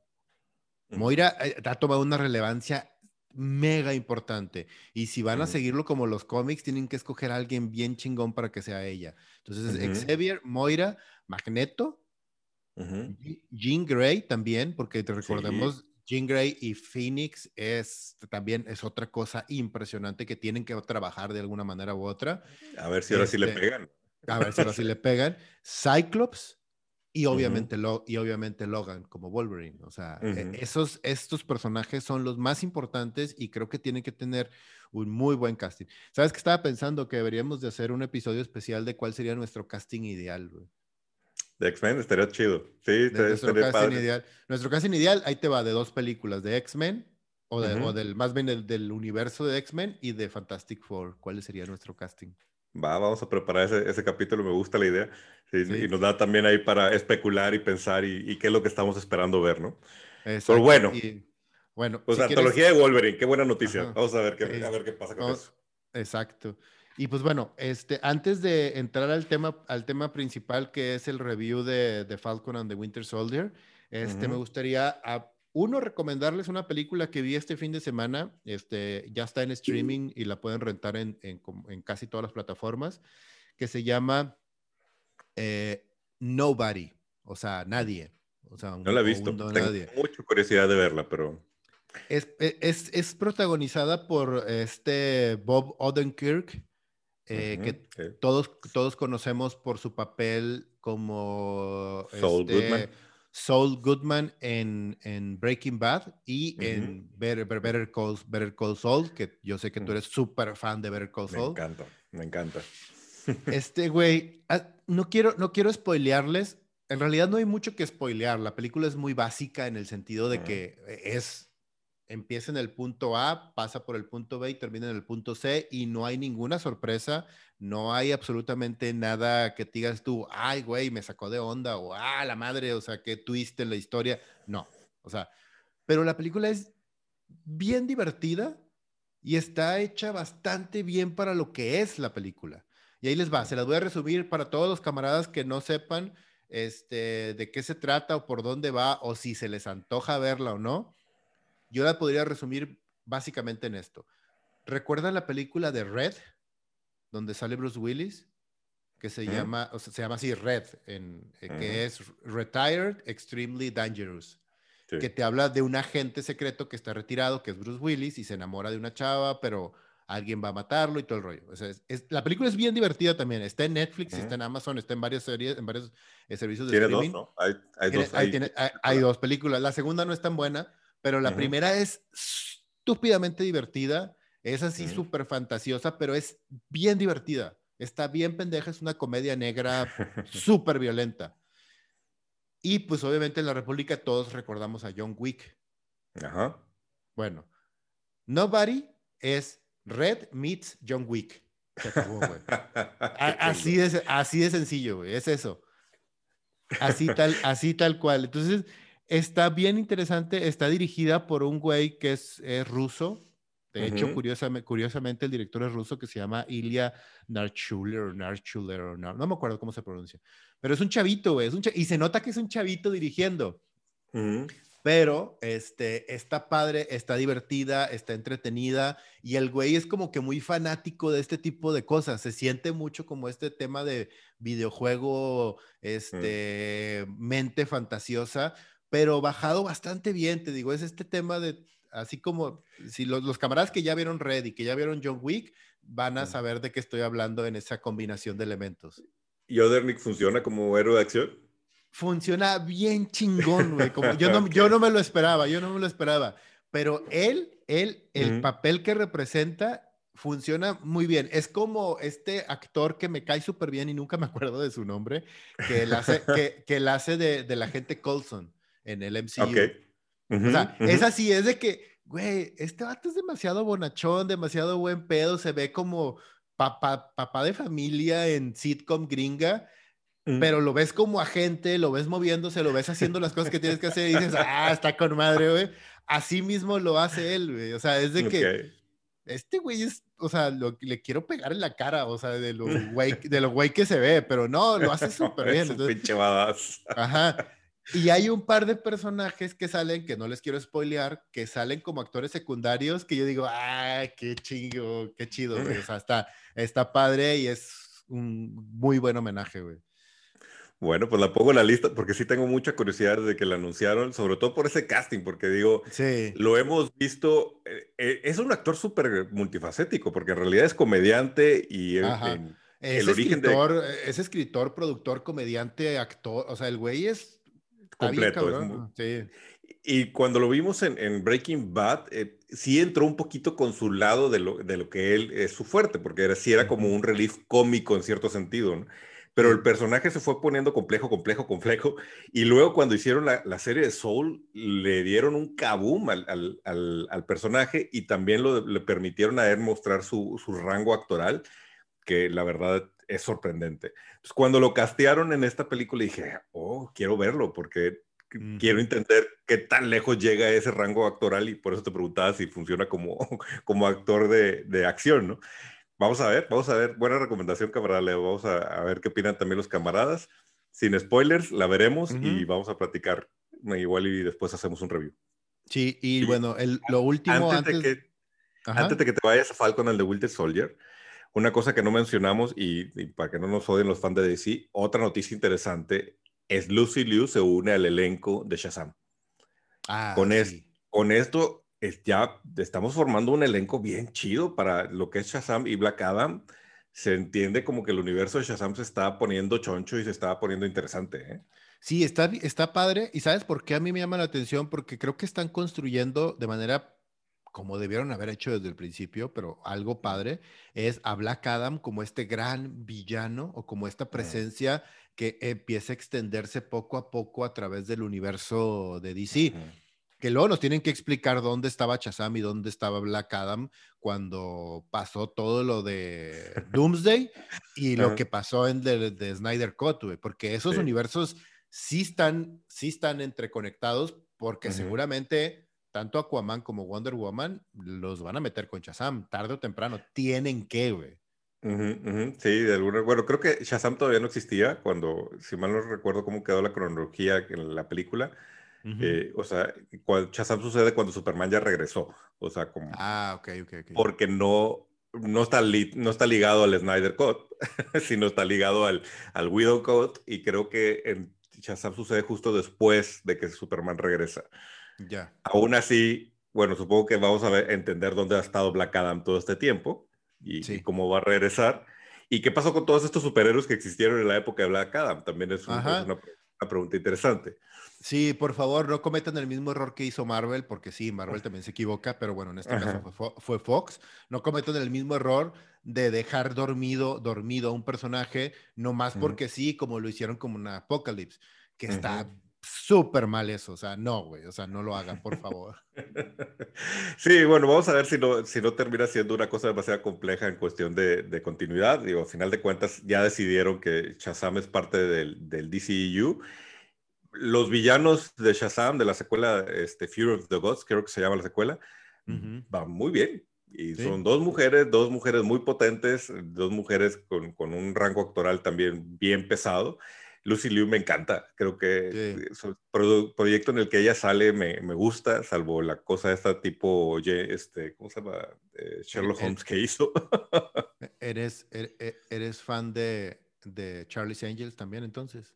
Moira eh, ha tomado una relevancia mega importante. Y si van a seguirlo como los cómics, tienen que escoger a alguien bien chingón para que sea ella. Entonces, Xavier, Moira, Magneto, Jean Grey también, porque te recordemos, Jean Grey y Phoenix es también es otra cosa impresionante que tienen que trabajar de alguna manera u otra. A ver si ahora sí le este, pegan. A ver si ahora sí le pegan. Cyclops, y obviamente, lo, y obviamente Logan como Wolverine. O sea, e, esos, estos personajes son los más importantes y creo que tienen que tener un muy buen casting. ¿Sabes que estaba pensando que deberíamos de hacer un episodio especial de cuál sería nuestro casting ideal, De X-Men estaría chido. Sí, nuestro casting ideal. Nuestro casting ideal, ahí te va, de dos películas, de X-Men o, o, del más bien del, del universo de X-Men y de Fantastic Four. ¿Cuál sería nuestro casting? Va, vamos a preparar ese, ese capítulo, me gusta la idea. Y nos da también ahí para especular y pensar y, qué es lo que estamos esperando ver, ¿no? Pero bueno. bueno, pues la antología de Wolverine, qué buena noticia. Vamos a ver qué, a ver qué pasa con eso. Exacto. Y pues bueno, este, antes de entrar al tema, al tema principal que es el review de, de Falcon and the Winter Soldier, este, me gustaría uno, recomendarles una película que vi este fin de semana. Este, ya está en streaming y la pueden rentar en, casi todas las plataformas, que se llama eh, Nobody, o sea, nadie. O sea, no la he visto. Tengo mucha curiosidad de verla, pero... Es, e, es, es protagonizada por este Bob Odenkirk, eh, que todos, todos conocemos por su papel como... Saul este, Goodman Saul Goodman en, en Breaking Bad y en Better, Better, Call, Better Call Saul, que yo sé que tú mm. eres súper fan de Better Call Saul. Me encanta, me encanta. Este güey, ah, no quiero, no quiero spoilearles. En realidad no hay mucho que spoilear. La película es muy básica en el sentido de que es empieza en el punto A, pasa por el punto B y termina en el punto C y no hay ninguna sorpresa, no hay absolutamente nada que digas tú, ay, güey, me sacó de onda o, ah, la madre, o sea, qué twist en la historia. No, o sea, pero la película es bien divertida y está hecha bastante bien para lo que es la película. Y ahí les va, se las voy a resumir para todos los camaradas que no sepan este, de qué se trata o por dónde va o si se les antoja verla o no yo la podría resumir básicamente en esto. ¿Recuerdan la película de Red, donde sale Bruce Willis? Que se llama, o sea, se llama así Red, en, eh, que es Retired Extremely Dangerous. Que te habla de un agente secreto que está retirado, que es Bruce Willis, y se enamora de una chava, pero alguien va a matarlo y todo el rollo. es, la película es bien divertida también. Está en Netflix, está en Amazon, está en varias series, en varios eh, servicios de streaming. Dos, ¿no? Hay, hay, dos, hay, dos películas. La segunda no es tan buena, pero la primera es estúpidamente divertida, es así súper fantasiosa, pero es bien divertida. Está bien pendeja, es una comedia negra súper violenta. Y pues obviamente en la República todos recordamos a John Wick. Ajá. Bueno, Nobody es Red meets John Wick. así, de, así de sencillo, güey, es eso. Así tal, así tal cual. Entonces, Está bien interesante, está dirigida por un güey que es, ruso. De hecho, curiosamente, el director es ruso que se llama Ilya Narchuler, Narchuler, no, no me acuerdo cómo se pronuncia. Pero es un chavito, güey. Es un y se nota que es un chavito dirigiendo. Pero este, está padre, está divertida, está entretenida y el güey es como que muy fanático de este tipo de cosas. Se siente mucho como este tema de videojuego, este, mente fantasiosa, pero bajado bastante bien, te digo, es este tema de, así como, si los, camaradas que ya vieron Red y que ya vieron John Wick, van a saber de qué estoy hablando en esa combinación de elementos. ¿Y Odernick funciona como héroe de acción? Funciona bien chingón, güey. yo, no, yo no me lo esperaba, yo no me lo esperaba. Pero él, él, el papel que representa funciona muy bien. Es como este actor que me cae súper bien y nunca me acuerdo de su nombre, que él hace, que, que hace de, de la gente Colson en el MCU. o sea, es así, es de que, güey, este vato es demasiado bonachón, demasiado buen pedo, se ve como, papá, papá de familia en sitcom gringa, Mm. pero lo ves como agente, lo ves moviéndose, lo ves haciendo las cosas que tienes que hacer y dices, ah, está con madre, güey. Así mismo lo hace él, güey. O sea, es de que Ok. este güey es, o sea, lo, le quiero pegar en la cara, o sea, de lo güey, de lo güey que se ve, pero no, lo hace súper bien. Entonces- pinche badass. Ajá. Y hay un par de personajes que salen, que no les quiero spoilear, que salen como actores secundarios, que yo digo, ah, qué chingo, qué chido, güey. O sea, está, está padre y es un muy buen homenaje, güey. Bueno, pues la pongo en la lista porque sí tengo mucha curiosidad desde que la anunciaron, sobre todo por ese casting, porque digo, Sí. lo hemos visto, eh, eh, es un actor súper multifacético, porque en realidad es comediante y en- Es el origen de- escritor, es escritor, productor, comediante, actor. O sea, el güey es está bien completo. muy- Sí. Y cuando lo vimos en, en Breaking Bad, eh, sí entró un poquito con su lado de lo, de lo que él es su fuerte, porque era, sí era como un relief cómico en cierto sentido, ¿no? Pero el personaje se fue poniendo complejo, complejo, complejo. Y luego cuando hicieron la, la serie de Soul, le dieron un kaboom al, al, al- al personaje y también lo, le permitieron a él mostrar su, su rango actoral, que la verdad es sorprendente. Entonces, cuando lo castearon en esta película, dije, oh, quiero verlo, porque Ujú. quiero entender qué tan lejos llega ese rango actoral y por eso te preguntaba si funciona como, como actor de, de acción, ¿no? Vamos a ver, vamos a ver. Buena recomendación, camarada Leo. Vamos a, a ver qué opinan también los camaradas. Sin spoilers, la veremos y Ujú. vamos a platicar igual y después hacemos un review. Sí, y Sí. bueno, el, lo último Antes, antes. de que, Ajá. antes de que te vayas a Falcon al de Winter Soldier, una cosa que no mencionamos y, y para que no nos odien los fans de DC, otra noticia interesante es Lucy Liu se une al elenco de Shazam. Ah, con, es- sí. con esto es ya estamos formando un elenco bien chido para lo que es Shazam y Black Adam. Se entiende como que el universo de Shazam se está poniendo choncho y se está poniendo interesante. ¿eh? Sí, está, está padre. ¿Y sabes por qué a mí me llama la atención? Porque creo que están construyendo de manera como debieron haber hecho desde el principio, pero algo padre, es a Black Adam como este gran villano o como esta presencia que empieza a extenderse poco a poco a través del universo de DC. Que luego nos tienen que explicar dónde estaba Shazam y dónde estaba Black Adam cuando pasó todo lo de Doomsday y lo que pasó en de, de Snyder Cut, porque esos Sí. universos sí están, sí están entreconectados porque seguramente tanto Aquaman como Wonder Woman los van a meter con Shazam, tarde o temprano, tienen que, güey. Sí, de alguna Bueno, creo que Shazam todavía no existía cuando, si mal no recuerdo cómo quedó la cronología en la película. eh, o sea, cuando Shazam sucede cuando Superman ya regresó. O sea, como, Ah, ok, ok, ok. porque no, no, está li- no está ligado al Snyder Cut, sino está ligado al, al Widow Cut. Y creo que en Shazam sucede justo después de que Superman regresa. Ya. Aún así, bueno, supongo que vamos a ver, entender dónde ha estado Black Adam todo este tiempo y, Sí. y cómo va a regresar. ¿Y qué pasó con todos estos superhéroes que existieron en la época de Black Adam? También es, un- Ajá. es una, una pregunta interesante. Sí, por favor, no cometan el mismo error que hizo Marvel, porque sí, Marvel también se equivoca, pero bueno, en este Ajá. caso fue, Fo- fue Fox. No cometan el mismo error de dejar dormido, dormido a un personaje, nomás Ujú. porque sí, como lo hicieron como una Apocalypse, que está. Súper mal eso. O sea, no, güey, o sea, no lo hagan, por favor. Sí, bueno, vamos a ver si no, si no termina siendo una cosa demasiado compleja en cuestión de, de continuidad. Digo, a final de cuentas, ya decidieron que Shazam es parte del, del DCEU. Los villanos de Shazam, de la secuela este, Fear of the Gods, creo que se llama la secuela, Ujú. van muy bien. Y Sí. son dos mujeres, dos mujeres muy potentes, dos mujeres con, con un rango actoral también bien pesado. Lucy Liu me encanta, creo que Sí. produ- proyecto en el que ella sale me, me gusta, salvo la cosa esta tipo, ye- este, ¿cómo se llama? Eh, Sherlock El- el- Holmes que hizo. ¿Eres, er- er- eres fan de, de Charlie's Angels también, entonces?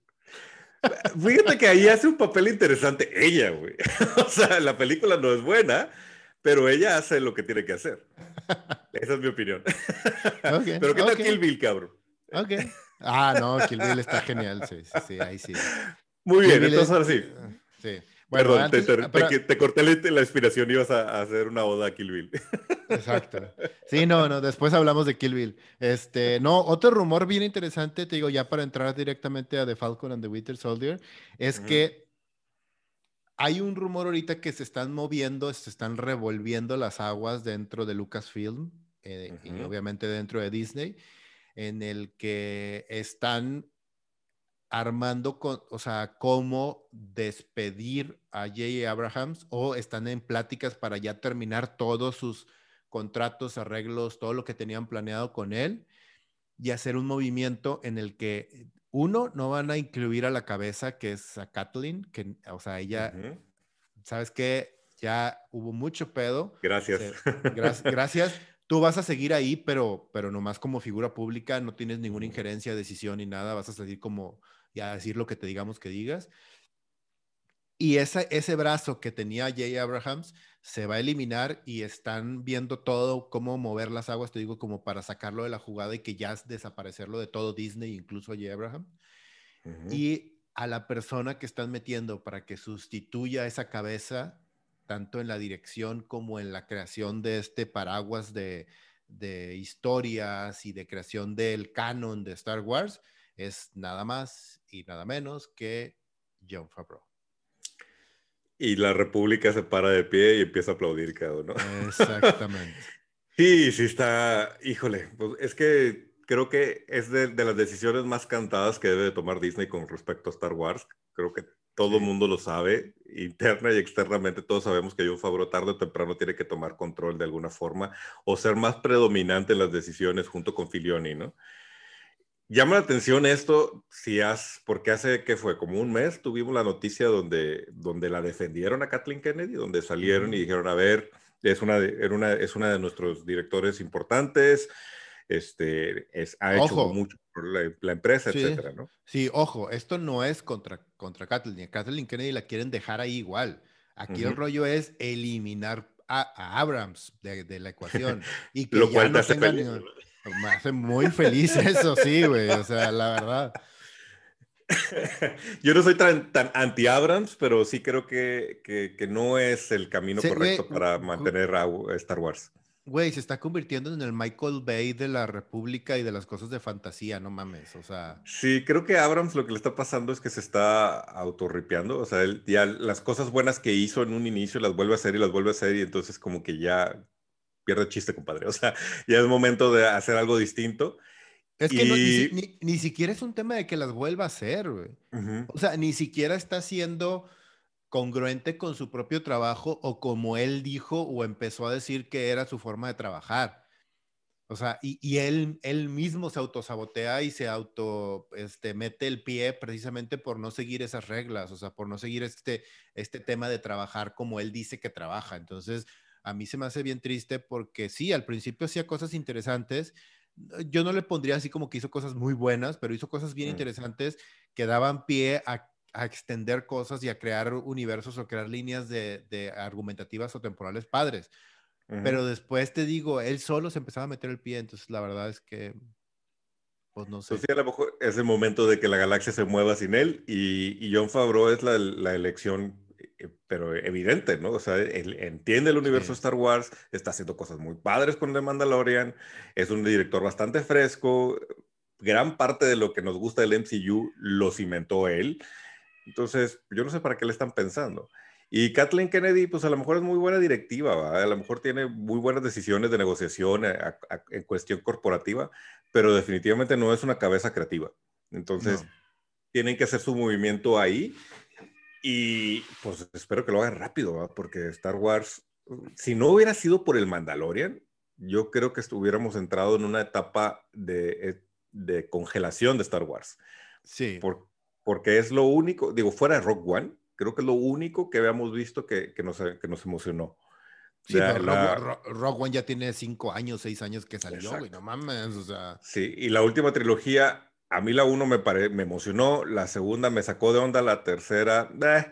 Fíjate que ahí hace un papel interesante ella, güey. O sea, la película no es buena, pero ella hace lo que tiene que hacer. Esa es mi opinión. Ok, Pero ¿qué tal ok. Kill Bill, cabrón? Ok. Ah, no, Kill Bill está genial, sí, sí, sí, ahí sí. Muy Kill bien, Bill entonces es- ahora sí. Sí. Bueno, Perdón, antes- te, te- pero- te- te corté la, inspiración, ibas a, a hacer una oda a Kill Bill. Exacto. Sí, no, no, después hablamos de Kill Bill. Este, no, otro rumor bien interesante, te digo, ya para entrar directamente a The Falcon and the Winter Soldier, es que hay un rumor ahorita que se están moviendo, se están revolviendo las aguas dentro de Lucasfilm eh, y obviamente dentro de Disney, en el que están armando, con, o sea, cómo despedir a J. Abrahams o están en pláticas para ya terminar todos sus contratos, arreglos, todo lo que tenían planeado con él y hacer un movimiento en el que uno no van a incluir a la cabeza que es a Kathleen, que o sea, ella sabes que ya hubo mucho pedo. Gracias. gracias. Tú vas a seguir ahí, pero pero nomás como figura pública, no tienes ninguna injerencia, decisión ni nada, vas a seguir como y a decir lo que te digamos que digas. Y esa, ese brazo que tenía Jay Abrahams se va a eliminar y están viendo todo, cómo mover las aguas, te digo, como para sacarlo de la jugada y que ya desaparecerlo de todo Disney, incluso Jay Abraham. Y a la persona que están metiendo para que sustituya esa cabeza, tanto en la dirección como en la creación de este paraguas de, de historias y de creación del canon de Star Wars, es nada más y nada menos que John Favreau. Y la República se para de pie y empieza a aplaudir cada uno. Exactamente. sí, sí está, híjole, pues es que creo que es de, las decisiones más cantadas que debe tomar Disney con respecto a Star Wars. Creo que todo el mundo lo sabe, interna y externamente todos sabemos que John Favreau tarde o temprano tiene que tomar control de alguna forma o ser más predominante en las decisiones junto con Filioni, ¿no? Llama la atención esto, si has, porque hace que fue como un mes tuvimos la noticia donde, donde la defendieron a Kathleen Kennedy, donde salieron y dijeron, a ver, es una de, una, es una de nuestros directores importantes, este, es, ha hecho mucho por la, empresa, etcétera, ¿no? Sí, ojo, esto no es contra, contra Kathleen, Kathleen Kennedy la quieren dejar ahí igual. Aquí el rollo es eliminar a, Abrams de, la ecuación y que Lo ya cual no tengan... Me hace muy feliz eso, sí, güey. O sea, la verdad. Yo no soy tan, anti-Abrams, pero sí creo que, que, no es el camino correcto para mantener a Star Wars. Güey, se está convirtiendo en el Michael Bay de la República y de las cosas de fantasía, no mames, o sea. Sí, creo que Abrams lo que le está pasando es que se está autorripeando, o sea, él ya las cosas buenas que hizo en un inicio las vuelve a hacer y las vuelve a hacer y entonces como que ya pierde chiste, compadre. O sea, ya es momento de hacer algo distinto. Es que ni, siquiera es un tema de que las vuelva a hacer, güey. O sea, ni siquiera está siendo congruente con su propio trabajo o como él dijo o empezó a decir que era su forma de trabajar. O sea, y, él, él mismo se autosabotea y se auto este, mete el pie precisamente por no seguir esas reglas, o sea, por no seguir este, este tema de trabajar como él dice que trabaja. Entonces, a mí se me hace bien triste porque sí, al principio hacía cosas interesantes. Yo no le pondría así como que hizo cosas muy buenas, pero hizo cosas bien mm. interesantes que daban pie a, extender cosas y a crear universos o crear líneas de, argumentativas o temporales padres. Pero después te digo, él solo se empezaba a meter el pie, entonces la verdad es que, pues no sé. Pues sí, a lo mejor es el momento de que la galaxia se mueva sin él y, y John Favreau es la, la elección eh, pero evidente, ¿no? O sea, él entiende el universo Star Wars, está haciendo cosas muy padres con The Mandalorian, es un director bastante fresco, gran parte de lo que nos gusta del MCU lo cimentó él. Entonces, yo no sé para qué le están pensando. Y Kathleen Kennedy, pues a lo mejor es muy buena directiva, a lo mejor tiene muy buenas decisiones de negociación eh, en cuestión corporativa, pero definitivamente no es una cabeza creativa. Entonces, tienen que hacer su movimiento ahí y pues espero que lo hagan rápido, porque Star Wars, si no hubiera sido por el Mandalorian, yo creo que estuviéramos entrado en una etapa de, eh, de congelación de Star Wars. Sí. Porque es lo único, digo, fuera de Rock One, creo que es lo único que habíamos visto que, que, nos, que nos emocionó. Sí, pero Rock, One ya tiene cinco años, seis años que salió, güey, no mames, o sea. Sí, y la última trilogía a mí la uno me, me emocionó, la segunda me sacó de onda, la tercera, eh,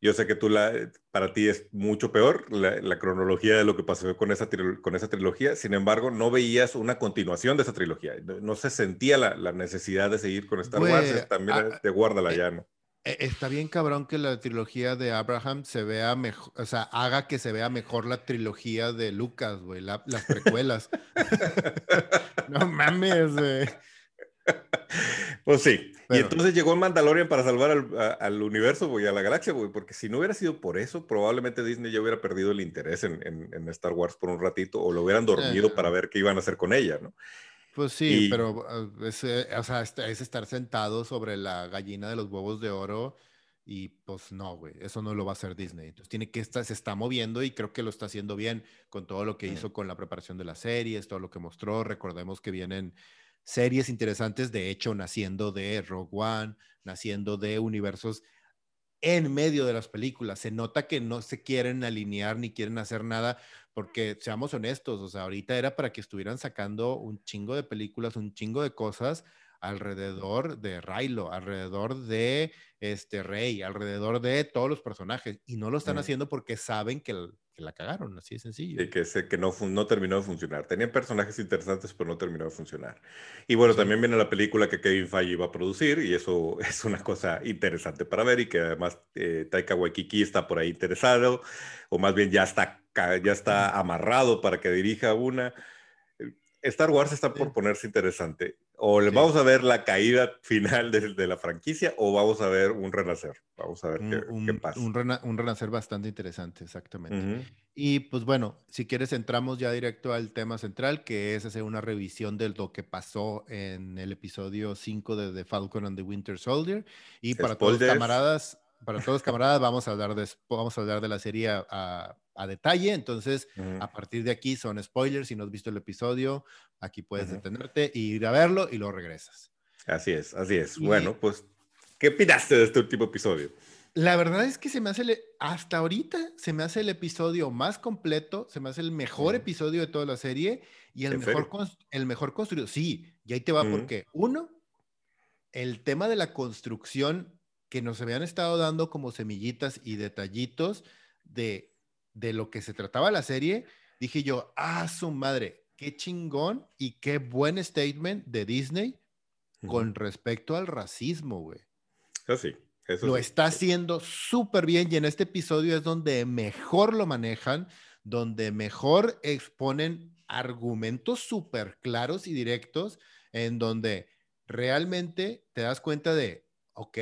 yo sé que tú la, para ti es mucho peor la, cronología de lo que pasó con esa, con esa trilogía, sin embargo, no veías una continuación de esa trilogía, no, se sentía la, necesidad de seguir con Star Wars, también ah, te guárdala eh, ya, ¿no? Eh, está bien cabrón que la trilogía de Abraham se vea mejor, o sea, haga que se vea mejor la trilogía de Lucas, güey, las precuelas. no mames, güey. Pues sí, y entonces llegó Mandalorian para salvar al, al universo y a la galaxia, güey, porque si no hubiera sido por eso, probablemente Disney ya hubiera perdido el interés en, en, Star Wars por un ratito o lo hubieran dormido para ver qué iban a hacer con ella, ¿no? Pues sí, pero ah, es, o sea, es estar sentado sobre la gallina de los huevos de oro y pues no, güey, eso no lo va a hacer Disney. Entonces tiene que estar, se está moviendo y creo que lo está haciendo bien con todo lo que hizo con la preparación de las series, todo lo que mostró. Recordemos que vienen series interesantes, de hecho, naciendo de Rogue One, naciendo de universos en medio de las películas. Se nota que no se quieren alinear ni quieren hacer nada, porque seamos honestos, o sea, ahorita era para que estuvieran sacando un chingo de películas, un chingo de cosas alrededor de Raylo, alrededor de este Rey, alrededor de todos los personajes, y no lo están haciendo porque saben que, la cagaron, así de sencillo. Que, sé que no, no terminó de funcionar. Tenían personajes interesantes, pero no terminó de funcionar. Y bueno, también viene la película que Kevin Feige iba a producir, y eso es una cosa interesante para ver, y que además eh, Taika Waikiki está por ahí interesado, o más bien ya está, ya está amarrado para que dirija una. Star Wars está por ponerse interesante. O le vamos a ver la caída final de, la franquicia o vamos a ver un renacer. Vamos a ver qué, pasa. Un, renacer bastante interesante, exactamente. Y pues bueno, si quieres entramos ya directo al tema central, que es hacer una revisión de lo que pasó en el episodio 5 de The Falcon and the Winter Soldier. Y para todos los camaradas, para todos camaradas, vamos a hablar de, vamos a hablar de la serie a, a detalle. Entonces, a partir de aquí son spoilers. Si no has visto el episodio, aquí puedes detenerte y ir a verlo y luego regresas. Así es, así es. Bueno, pues, ¿qué opinaste de este último episodio? La verdad es que se me hace, hasta ahorita se me hace el episodio más completo, se me hace el mejor episodio de toda la serie y el, mejor, el mejor construido. Sí, y ahí te va porque, uno, el tema de la construcción que nos habían estado dando como semillitas y detallitos de de lo que se trataba la serie, dije yo, ah, su madre, qué chingón y qué buen statement de Disney con respecto al racismo, güey. Así. Ah, lo está haciendo súper bien y en este episodio es donde mejor lo manejan, donde mejor exponen argumentos súper claros y directos, en donde realmente te das cuenta de, ok,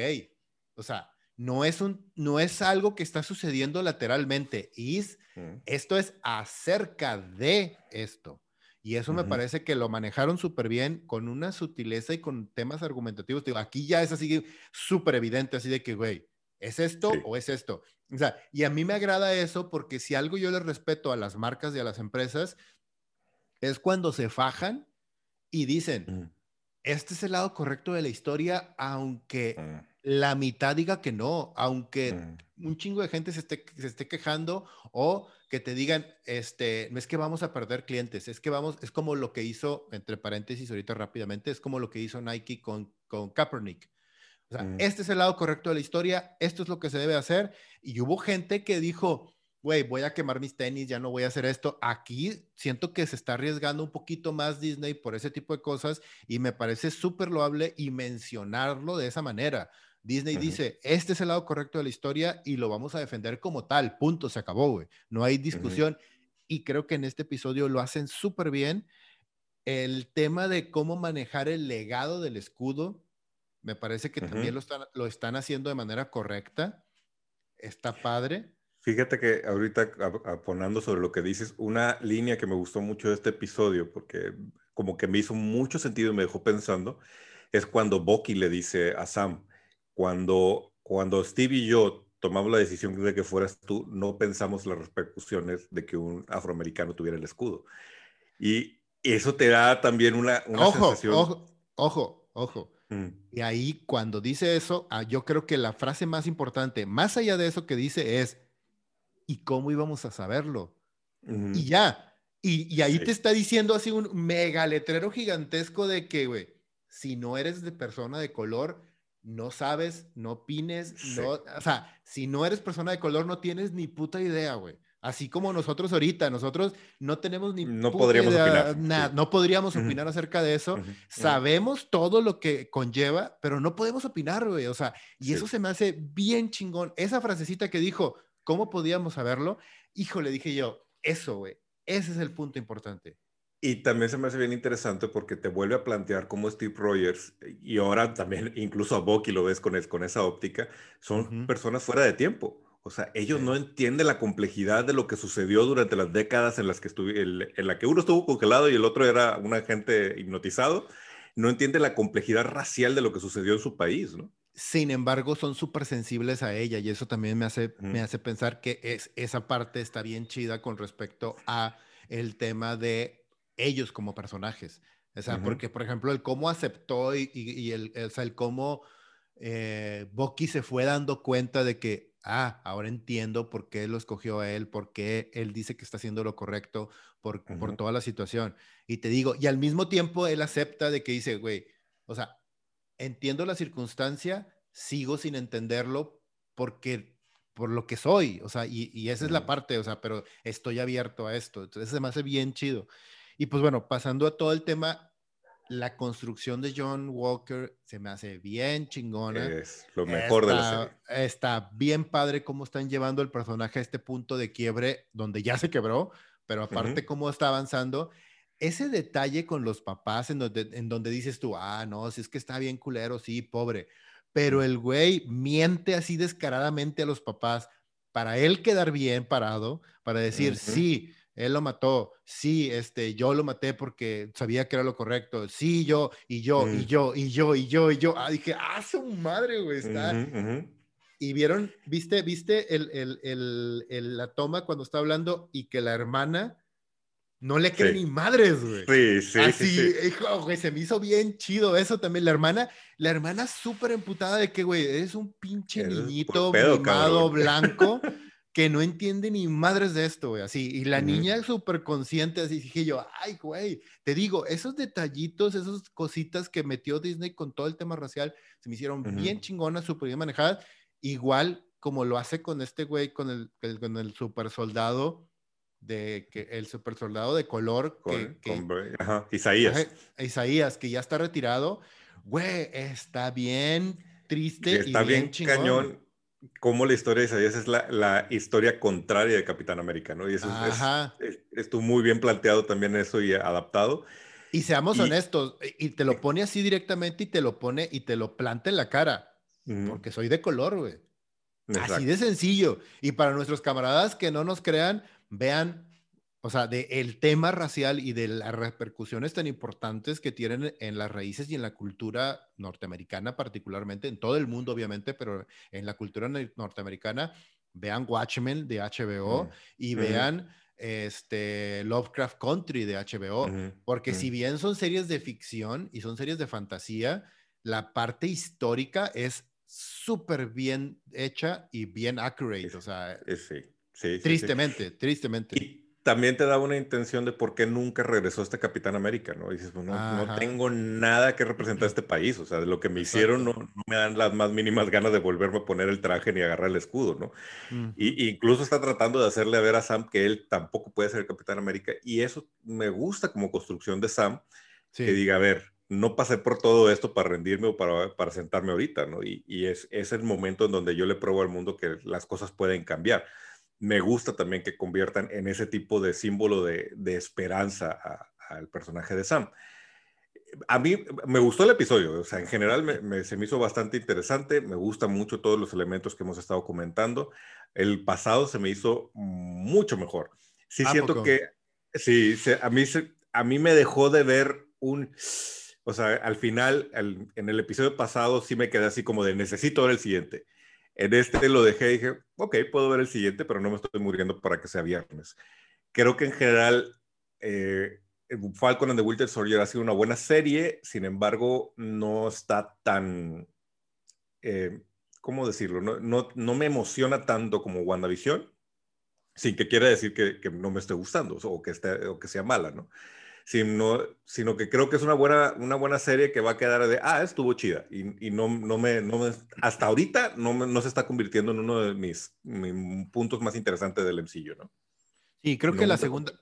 o sea, no es, un, no es algo que está sucediendo lateralmente, es, mm. esto es acerca de esto. Y eso me parece que lo manejaron súper bien, con una sutileza y con temas argumentativos. Digo, aquí ya es así súper evidente, así de que, güey, ¿es esto o es esto? O sea, y a mí me agrada eso porque si algo yo le respeto a las marcas y a las empresas, es cuando se fajan y dicen, mm. este es el lado correcto de la historia, aunque... Mm la mitad diga que no, aunque mm. un chingo de gente se esté, se esté quejando o que te digan, este, no es que vamos a perder clientes, es que vamos, es como lo que hizo, entre paréntesis ahorita rápidamente, es como lo que hizo Nike con, con Kaepernick. O sea, mm. este es el lado correcto de la historia, esto es lo que se debe hacer. Y hubo gente que dijo, güey, voy a quemar mis tenis, ya no voy a hacer esto. Aquí siento que se está arriesgando un poquito más Disney por ese tipo de cosas y me parece súper loable y mencionarlo de esa manera. Disney dice, este es el lado correcto de la historia y lo vamos a defender como tal, punto, se acabó, güey. No hay discusión. Y creo que en este episodio lo hacen súper bien. El tema de cómo manejar el legado del escudo, me parece que también lo están, lo están haciendo de manera correcta. Está padre. Fíjate que ahorita aponando sobre lo que dices, una línea que me gustó mucho de este episodio, porque como que me hizo mucho sentido y me dejó pensando, es cuando Bucky le dice a Sam, cuando, cuando Steve y yo tomamos la decisión de que fueras tú, no pensamos las repercusiones de que un afroamericano tuviera el escudo. Y eso te da también una, una ojo, sensación. Ojo, ojo, ojo. Mm. Y ahí cuando dice eso, ah, yo creo que la frase más importante, más allá de eso que dice, es, ¿y cómo íbamos a saberlo? Y ya. Y, y ahí te está diciendo así un mega letrero gigantesco de que, güey, si no eres de persona de color, no sabes, no opines, no, o sea, si no eres persona de color no tienes ni puta idea, güey. Así como nosotros ahorita, nosotros no tenemos ni no podríamos opinar. Nada, No podríamos opinar acerca de eso. Sabemos todo lo que conlleva, pero no podemos opinar, güey. O sea, y eso se me hace bien chingón. Esa frasecita que dijo, ¿cómo podíamos saberlo? Hijo, le dije yo, eso, güey. Ese es el punto importante. Y también se me hace bien interesante porque te vuelve a plantear cómo Steve Rogers, y ahora también incluso a Bucky lo ves con, con esa óptica, son personas fuera de tiempo. O sea, ellos no entienden la complejidad de lo que sucedió durante las décadas en las que estuve, en la que uno estuvo congelado y el otro era un agente hipnotizado. No entiende la complejidad racial de lo que sucedió en su país, ¿no? Sin embargo, son súper sensibles a ella y eso también me hace, me hace pensar que es, esa parte está bien chida con respecto a el tema de ellos como personajes. O sea, porque, por ejemplo, el cómo aceptó y, el, o sea, el cómo eh, Bucky se fue dando cuenta de que, ah, ahora entiendo por qué lo escogió a él, por qué él dice que está haciendo lo correcto, por, por toda la situación. Y te digo, y al mismo tiempo él acepta de que dice, güey, o sea, entiendo la circunstancia, sigo sin entenderlo porque por lo que soy, o sea, y, esa es la parte, o sea, pero estoy abierto a esto, entonces se me hace bien chido. Y pues bueno, pasando a todo el tema, la construcción de John Walker se me hace bien chingona. Es lo mejor de la serie. Está bien padre cómo están llevando el personaje a este punto de quiebre donde ya se quebró, pero aparte cómo está avanzando ese detalle con los papás en donde, en donde dices tú, ah, no, si es que está bien culero, sí, pobre, pero el güey miente así descaradamente a los papás para él quedar bien parado, para decir, sí, él lo mató, sí, este, yo lo maté porque sabía que era lo correcto, sí, yo, y yo, y yo, y yo, y yo, y yo, ah, dije, ah, su madre, güey, está... Y vieron, viste, viste el, el, el, la toma cuando está hablando y que la hermana no le cree ni madres, güey. Sí, sí, Así, sí, hijo, güey, se me hizo bien chido eso también. La hermana, la hermana súper emputada de que, güey, eres un pinche niñito mimado blanco que no entiende ni madres de esto, güey. Así, y la niña súper consciente, así dije yo, ay, güey, te digo, esos detallitos, esas cositas que metió Disney con todo el tema racial, se me hicieron bien chingonas, súper bien manejadas. Igual como lo hace con este güey, con el, con el super soldado de que el super soldado de color que, Isaías. Isaías, que ya está retirado, güey, está bien triste. está bien, cañón como la historia de Isaías es la, la, historia contraria de Capitán América, ¿no? Y eso es, estuvo muy bien planteado también eso y adaptado. Y seamos honestos, y te lo pone así directamente y te lo pone y te lo planta en la cara, porque soy de color, güey. Así de sencillo. Y para nuestros camaradas que no nos crean, vean, o sea, de el tema racial y de las repercusiones tan importantes que tienen en las raíces y en la cultura norteamericana, particularmente, en todo el mundo, obviamente, pero en la cultura norteamericana, vean Watchmen de HBO y vean este Lovecraft Country de HBO, porque si bien son series de ficción y son series de fantasía, la parte histórica es súper bien hecha y bien accurate, o sea, sí. Sí, tristemente, tristemente. Y también te da una intención de por qué nunca regresó este Capitán América, ¿no? Y dices, pues, no, tengo nada que representar a este país, o sea, de lo que me hicieron no, me dan las más mínimas ganas de volverme a poner el traje ni agarrar el escudo, ¿no? y, incluso está tratando de hacerle ver a Sam que él tampoco puede ser el Capitán América, y eso me gusta como construcción de Sam, que diga, a ver, no pasé por todo esto para rendirme o para, para sentarme ahorita, ¿no? Y, y es, es el momento en donde yo le pruebo al mundo que las cosas pueden cambiar me gusta también que conviertan en ese tipo de símbolo de, esperanza al personaje de Sam. A mí me gustó el episodio, o sea, en general me, se me hizo bastante interesante, me gustan mucho todos los elementos que hemos estado comentando. El pasado se me hizo mucho mejor. Sí siento que, sí, a, mí, a mí me dejó de ver un, o sea, al final, en el episodio pasado sí me quedé así como de necesito ver el siguiente. En este lo dejé y dije, ok, puedo ver el siguiente, pero no me estoy muriendo para que sea viernes. Creo que en general eh, Falcon and the Winter Soldier ha sido una buena serie, sin embargo, no está tan, eh, ¿cómo decirlo? No, no, no, me emociona tanto como WandaVision, sin que quiera decir que, que no me esté gustando o que, esté, o que sea mala, ¿no? Sino, sino que creo que es una buena, una buena serie que va a quedar de, ah, estuvo chida. Y, y no, no, me, no me, hasta ahorita no, no se está convirtiendo en uno de mis, puntos más interesantes del MCU, ¿no? Sí, creo que la segunda,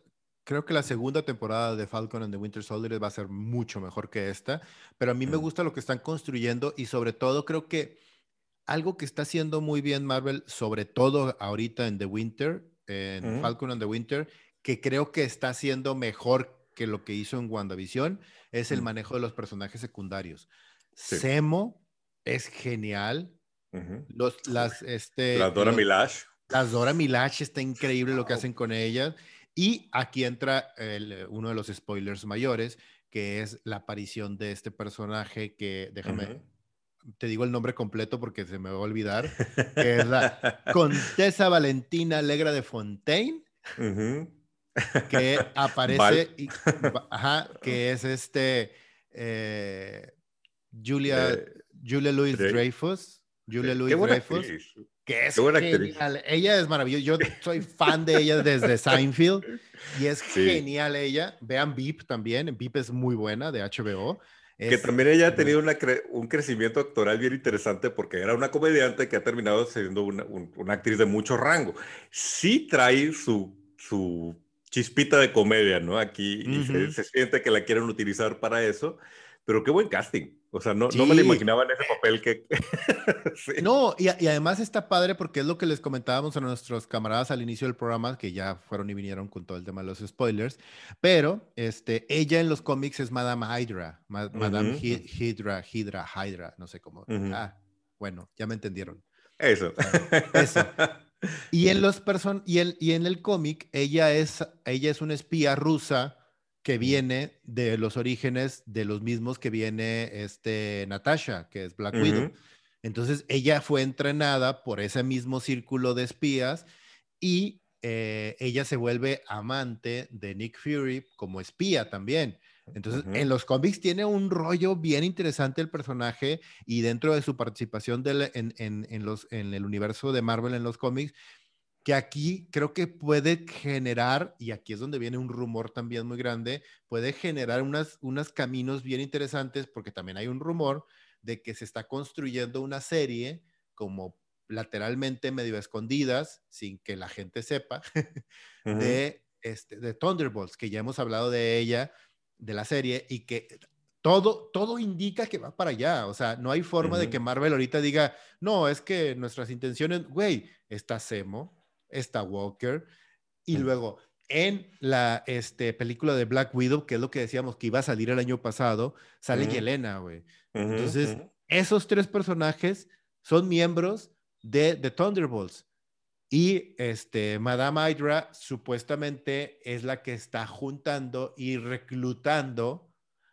creo que la segunda temporada de Falcon and the Winter Soldier va a ser mucho mejor que esta, pero a mí me gusta lo que están construyendo y sobre todo creo que algo que está haciendo muy bien Marvel, sobre todo ahorita en The Winter, en Falcon and the Winter, que creo que está haciendo mejor que lo que hizo en WandaVision es el manejo de los personajes secundarios. Semo es genial. Los, las, este, la Dora Milash. Las Dora Milash está increíble lo que hacen con ellas. Y aquí entra uno de los spoilers mayores, que es la aparición de este personaje que, déjame, te digo el nombre completo porque se me va a olvidar, que es la Contesa Valentina Alegra de Fontaine, que aparece, ajá, que es este eh, Julia, Julia Louis Dreyfus. Julia Louis Dreyfus. Que es genial. Ella es maravillosa. Yo soy fan de ella desde Seinfeld y es genial ella. Vean Beep también. Beep es muy buena de HBO. que también ella ha tenido un crecimiento actoral bien interesante porque era una comediante que ha terminado siendo una, una actriz de mucho rango. Sí trae su, su chispita de comedia, ¿no? Aquí se, se, siente que la quieren utilizar para eso, pero qué buen casting. O sea, no, no me lo imaginaba en ese papel que... No, y, y, además está padre porque es lo que les comentábamos a nuestros camaradas al inicio del programa, que ya fueron y vinieron con todo el tema de los spoilers, pero este, ella en los cómics es Madame Hydra, Madame Hydra, Hydra, Hydra, no sé cómo. Ah, bueno, ya me entendieron. Eso. eso. Y en, los person y, el, y en el cómic, ella es, ella es una espía rusa que viene de los orígenes de los mismos que viene este Natasha, que es Black Widow. Entonces ella fue entrenada por ese mismo círculo de espías y eh, ella se vuelve amante de Nick Fury como espía también. Entonces, en los cómics tiene un rollo bien interesante el personaje y dentro de su participación en, en, los, en el universo de Marvel en los cómics, que aquí creo que puede generar, y aquí es donde viene un rumor también muy grande, puede generar unas, unos caminos bien interesantes, porque también hay un rumor de que se está construyendo una serie como lateralmente medio escondidas, sin que la gente sepa, de, este, de Thunderbolts, que ya hemos hablado de ella, de la serie, y que todo, todo indica que va para allá. O sea, no hay forma de que Marvel ahorita diga, no, es que nuestras intenciones, güey, está Semo, está Walker. Y luego, en la este, película de Black Widow, que es lo que decíamos que iba a salir el año pasado, sale Yelena, güey. Entonces, esos tres personajes son miembros de The Thunderbolts. Y este, Madame Hydra supuestamente es la que está juntando y reclutando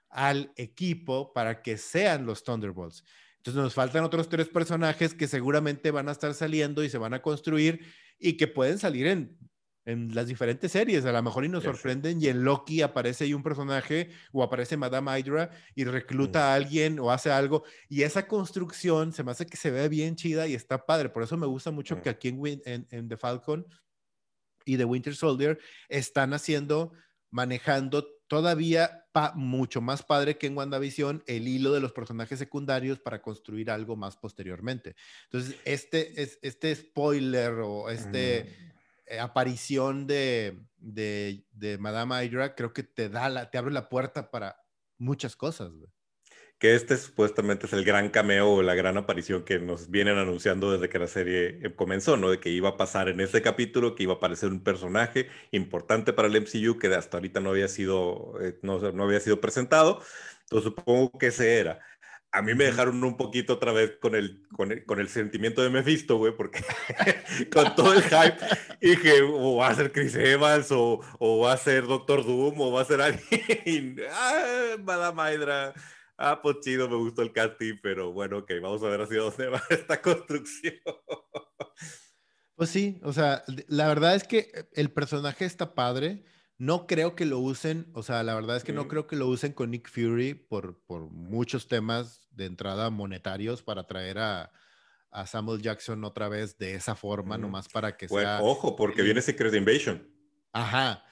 al equipo para que sean los Thunderbolts. Entonces nos faltan otros tres personajes que seguramente van a estar saliendo y se van a construir y que pueden salir en, en las diferentes series. A lo mejor y nos sorprenden y en Loki aparece ahí un personaje o aparece Madame Hydra y recluta a alguien o hace algo. Y esa construcción se me hace que se ve bien chida y está padre. Por eso me gusta mucho que aquí en, en, The Falcon y The Winter Soldier están haciendo, manejando todavía mucho más padre que en WandaVision el hilo de los personajes secundarios para construir algo más posteriormente. Entonces, este, es, este spoiler o este mm. Aparición de, de, de, Madame Hydra creo que te, da la, te abre la puerta para muchas cosas que este supuestamente es el gran cameo o la gran aparición que nos vienen anunciando desde que la serie eh, comenzó, ¿no? De que iba a pasar en este capítulo, que iba a aparecer un personaje importante para el MCU que hasta ahorita no había sido, eh, no, no había sido presentado. Entonces supongo que ese era. A mí me dejaron un poquito otra vez con el, con el, con el sentimiento de Mephisto, güey, porque con todo el hype dije, o va a ser Chris Evans, o, o va a ser Doctor Doom, o va a ser alguien. ¡Ah, Madame Hydra! ah, pues chido, me gustó el casting, pero bueno, ok, vamos a ver hacia dónde va esta construcción. Pues sí, o sea, la verdad es que el personaje está padre. No creo que lo usen, o sea, la verdad es que no creo que lo usen con Nick Fury por, por muchos temas de entrada monetarios para traer a, a Samuel Jackson otra vez de esa forma, nomás para que sea. Ojo, porque viene Secret Invasion. Ajá.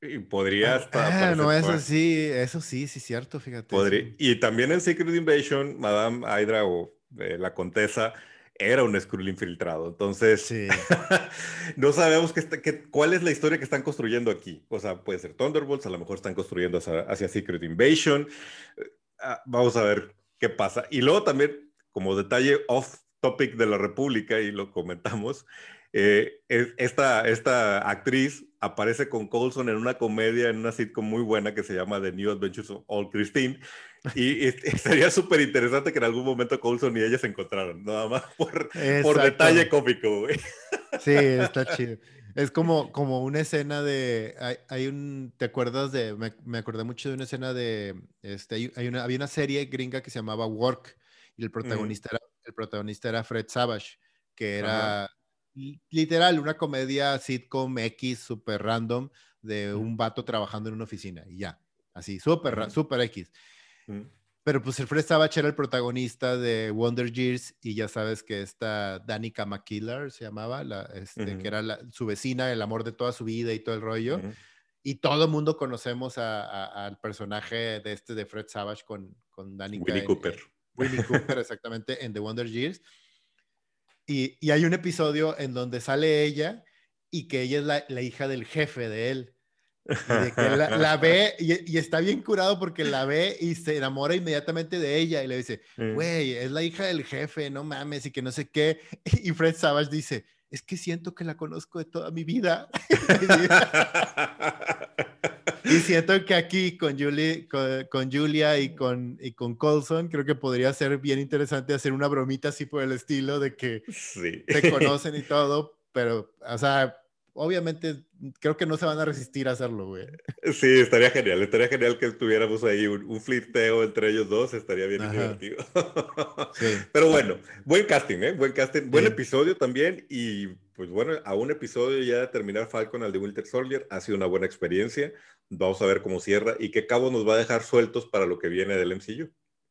Y podría estar. Ah, no, eso sí, eso sí, sí, cierto, fíjate. Podría, Y también en Secret Invasion, Madame Hydra o eh, la Contesa era un Skrull infiltrado. Entonces, sí. no sabemos qué, cuál es la historia que están construyendo aquí. O sea, puede ser Thunderbolts, a lo mejor están construyendo hacia, Secret Invasion. Eh, ah, vamos a ver qué pasa. Y luego también, como detalle off topic de la República, y lo comentamos, eh, esta, esta actriz aparece con Colson en una comedia, en una sitcom muy buena que se llama The New Adventures of Old Christine. Y, sería súper interesante que en algún momento Colson y ella se encontraran, nada más por, por detalle cómico, güey. Sí, está chido. Es como, como una escena de. Hay, un. ¿Te acuerdas de.? Me, acordé mucho de una escena de. Este, hay, una, había una serie gringa que se llamaba Work y el protagonista, era, el protagonista era Fred Savage, que era literal una comedia sitcom X super random de un vato trabajando en una oficina y ya. Así, súper, súper X. Pero pues el Fred Savage era el protagonista de Wonder Years y ya sabes que esta Danica McKillar se llamaba, la, este, que era su vecina, el amor de toda su vida y todo el rollo. Y todo el mundo conocemos al personaje de este de Fred Savage con, con Danica. Winnie Cooper. Winnie Cooper, exactamente, en The Wonder Years. Y, y, hay un episodio en donde sale ella y que ella es la, la hija del jefe de él de que la, ve y, está bien curado porque la ve y se enamora inmediatamente de ella y le dice, güey, es la hija del jefe, no mames, y que no sé qué. Y Fred Savage dice, es que siento que la conozco de toda mi vida. y siento que aquí con, Julie, con, Julia y con, y con Colson, creo que podría ser bien interesante hacer una bromita así por el estilo de que se conocen y todo, pero, o sea, obviamente creo que no se van a resistir a hacerlo, güey. Sí, estaría genial, estaría genial que tuviéramos ahí un, flirteo entre ellos dos, estaría bien divertido. Pero bueno, buen casting, ¿eh? Buen casting, buen episodio también y pues bueno, a un episodio ya de terminar Falcon al de Winter Soldier ha sido una buena experiencia. Vamos a ver cómo cierra y qué cabo nos va a dejar sueltos para lo que viene del MCU.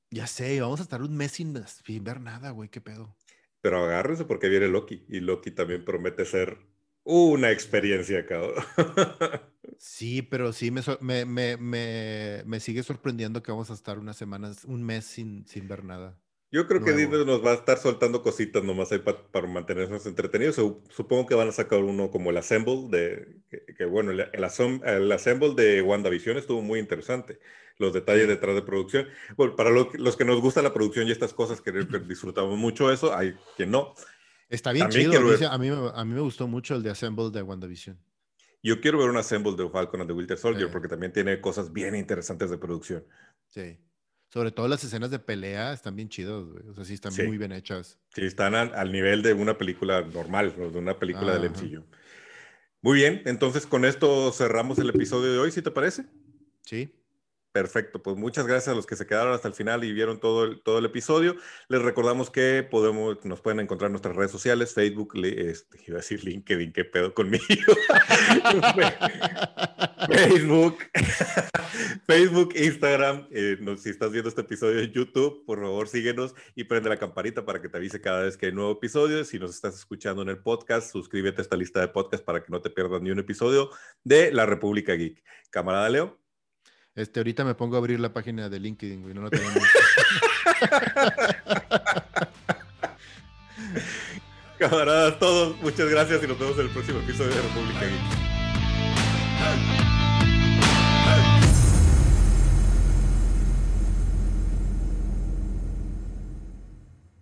Ya sé, vamos a estar un mes sin, sin ver nada, güey, qué pedo. Pero agárrense porque viene Loki y Loki también promete ser una experiencia, cabrón. Sí, pero sí me, me, me, me, sigue sorprendiendo que vamos a estar unas semanas, un mes sin, sin ver nada. Yo creo que Disney nos va a estar soltando cositas nomás ahí para mantenernos entretenidos. Supongo que van a sacar uno como el Assemble de, que, bueno, el, el, Assemble de WandaVision estuvo muy interesante. Los detalles detrás de producción. Bueno, para los que nos gusta la producción y estas cosas que disfrutamos mucho eso, hay quien no. Está bien chido. A mí, a mí me gustó mucho el de Assemble de WandaVision. Yo quiero ver un Assemble de Falcon and the Winter Soldier porque también tiene cosas bien interesantes de producción. Sí. Sobre todo las escenas de pelea están bien chidos, O sea, sí están muy bien hechas. Sí, están al, nivel de una película normal, de una película del MCU. Muy bien, entonces con esto cerramos el episodio de hoy, ¿sí te parece? Sí. Perfecto, pues muchas gracias a los que se quedaron hasta el final y vieron todo el, todo el episodio. Les recordamos que podemos, nos pueden encontrar en nuestras redes sociales, Facebook, este, iba a decir LinkedIn, qué pedo conmigo. Facebook, Facebook, Instagram. Eh, si estás viendo este episodio en YouTube, por favor síguenos y prende la campanita para que te avise cada vez que hay nuevo episodio. Si nos estás escuchando en el podcast, suscríbete a esta lista de podcast para que no te pierdas ni un episodio de La República Geek. Camarada Leo. Este, ahorita me pongo a abrir la página de LinkedIn, güey, no la tenemos. Camaradas todos, muchas gracias y nos vemos en el próximo episodio de República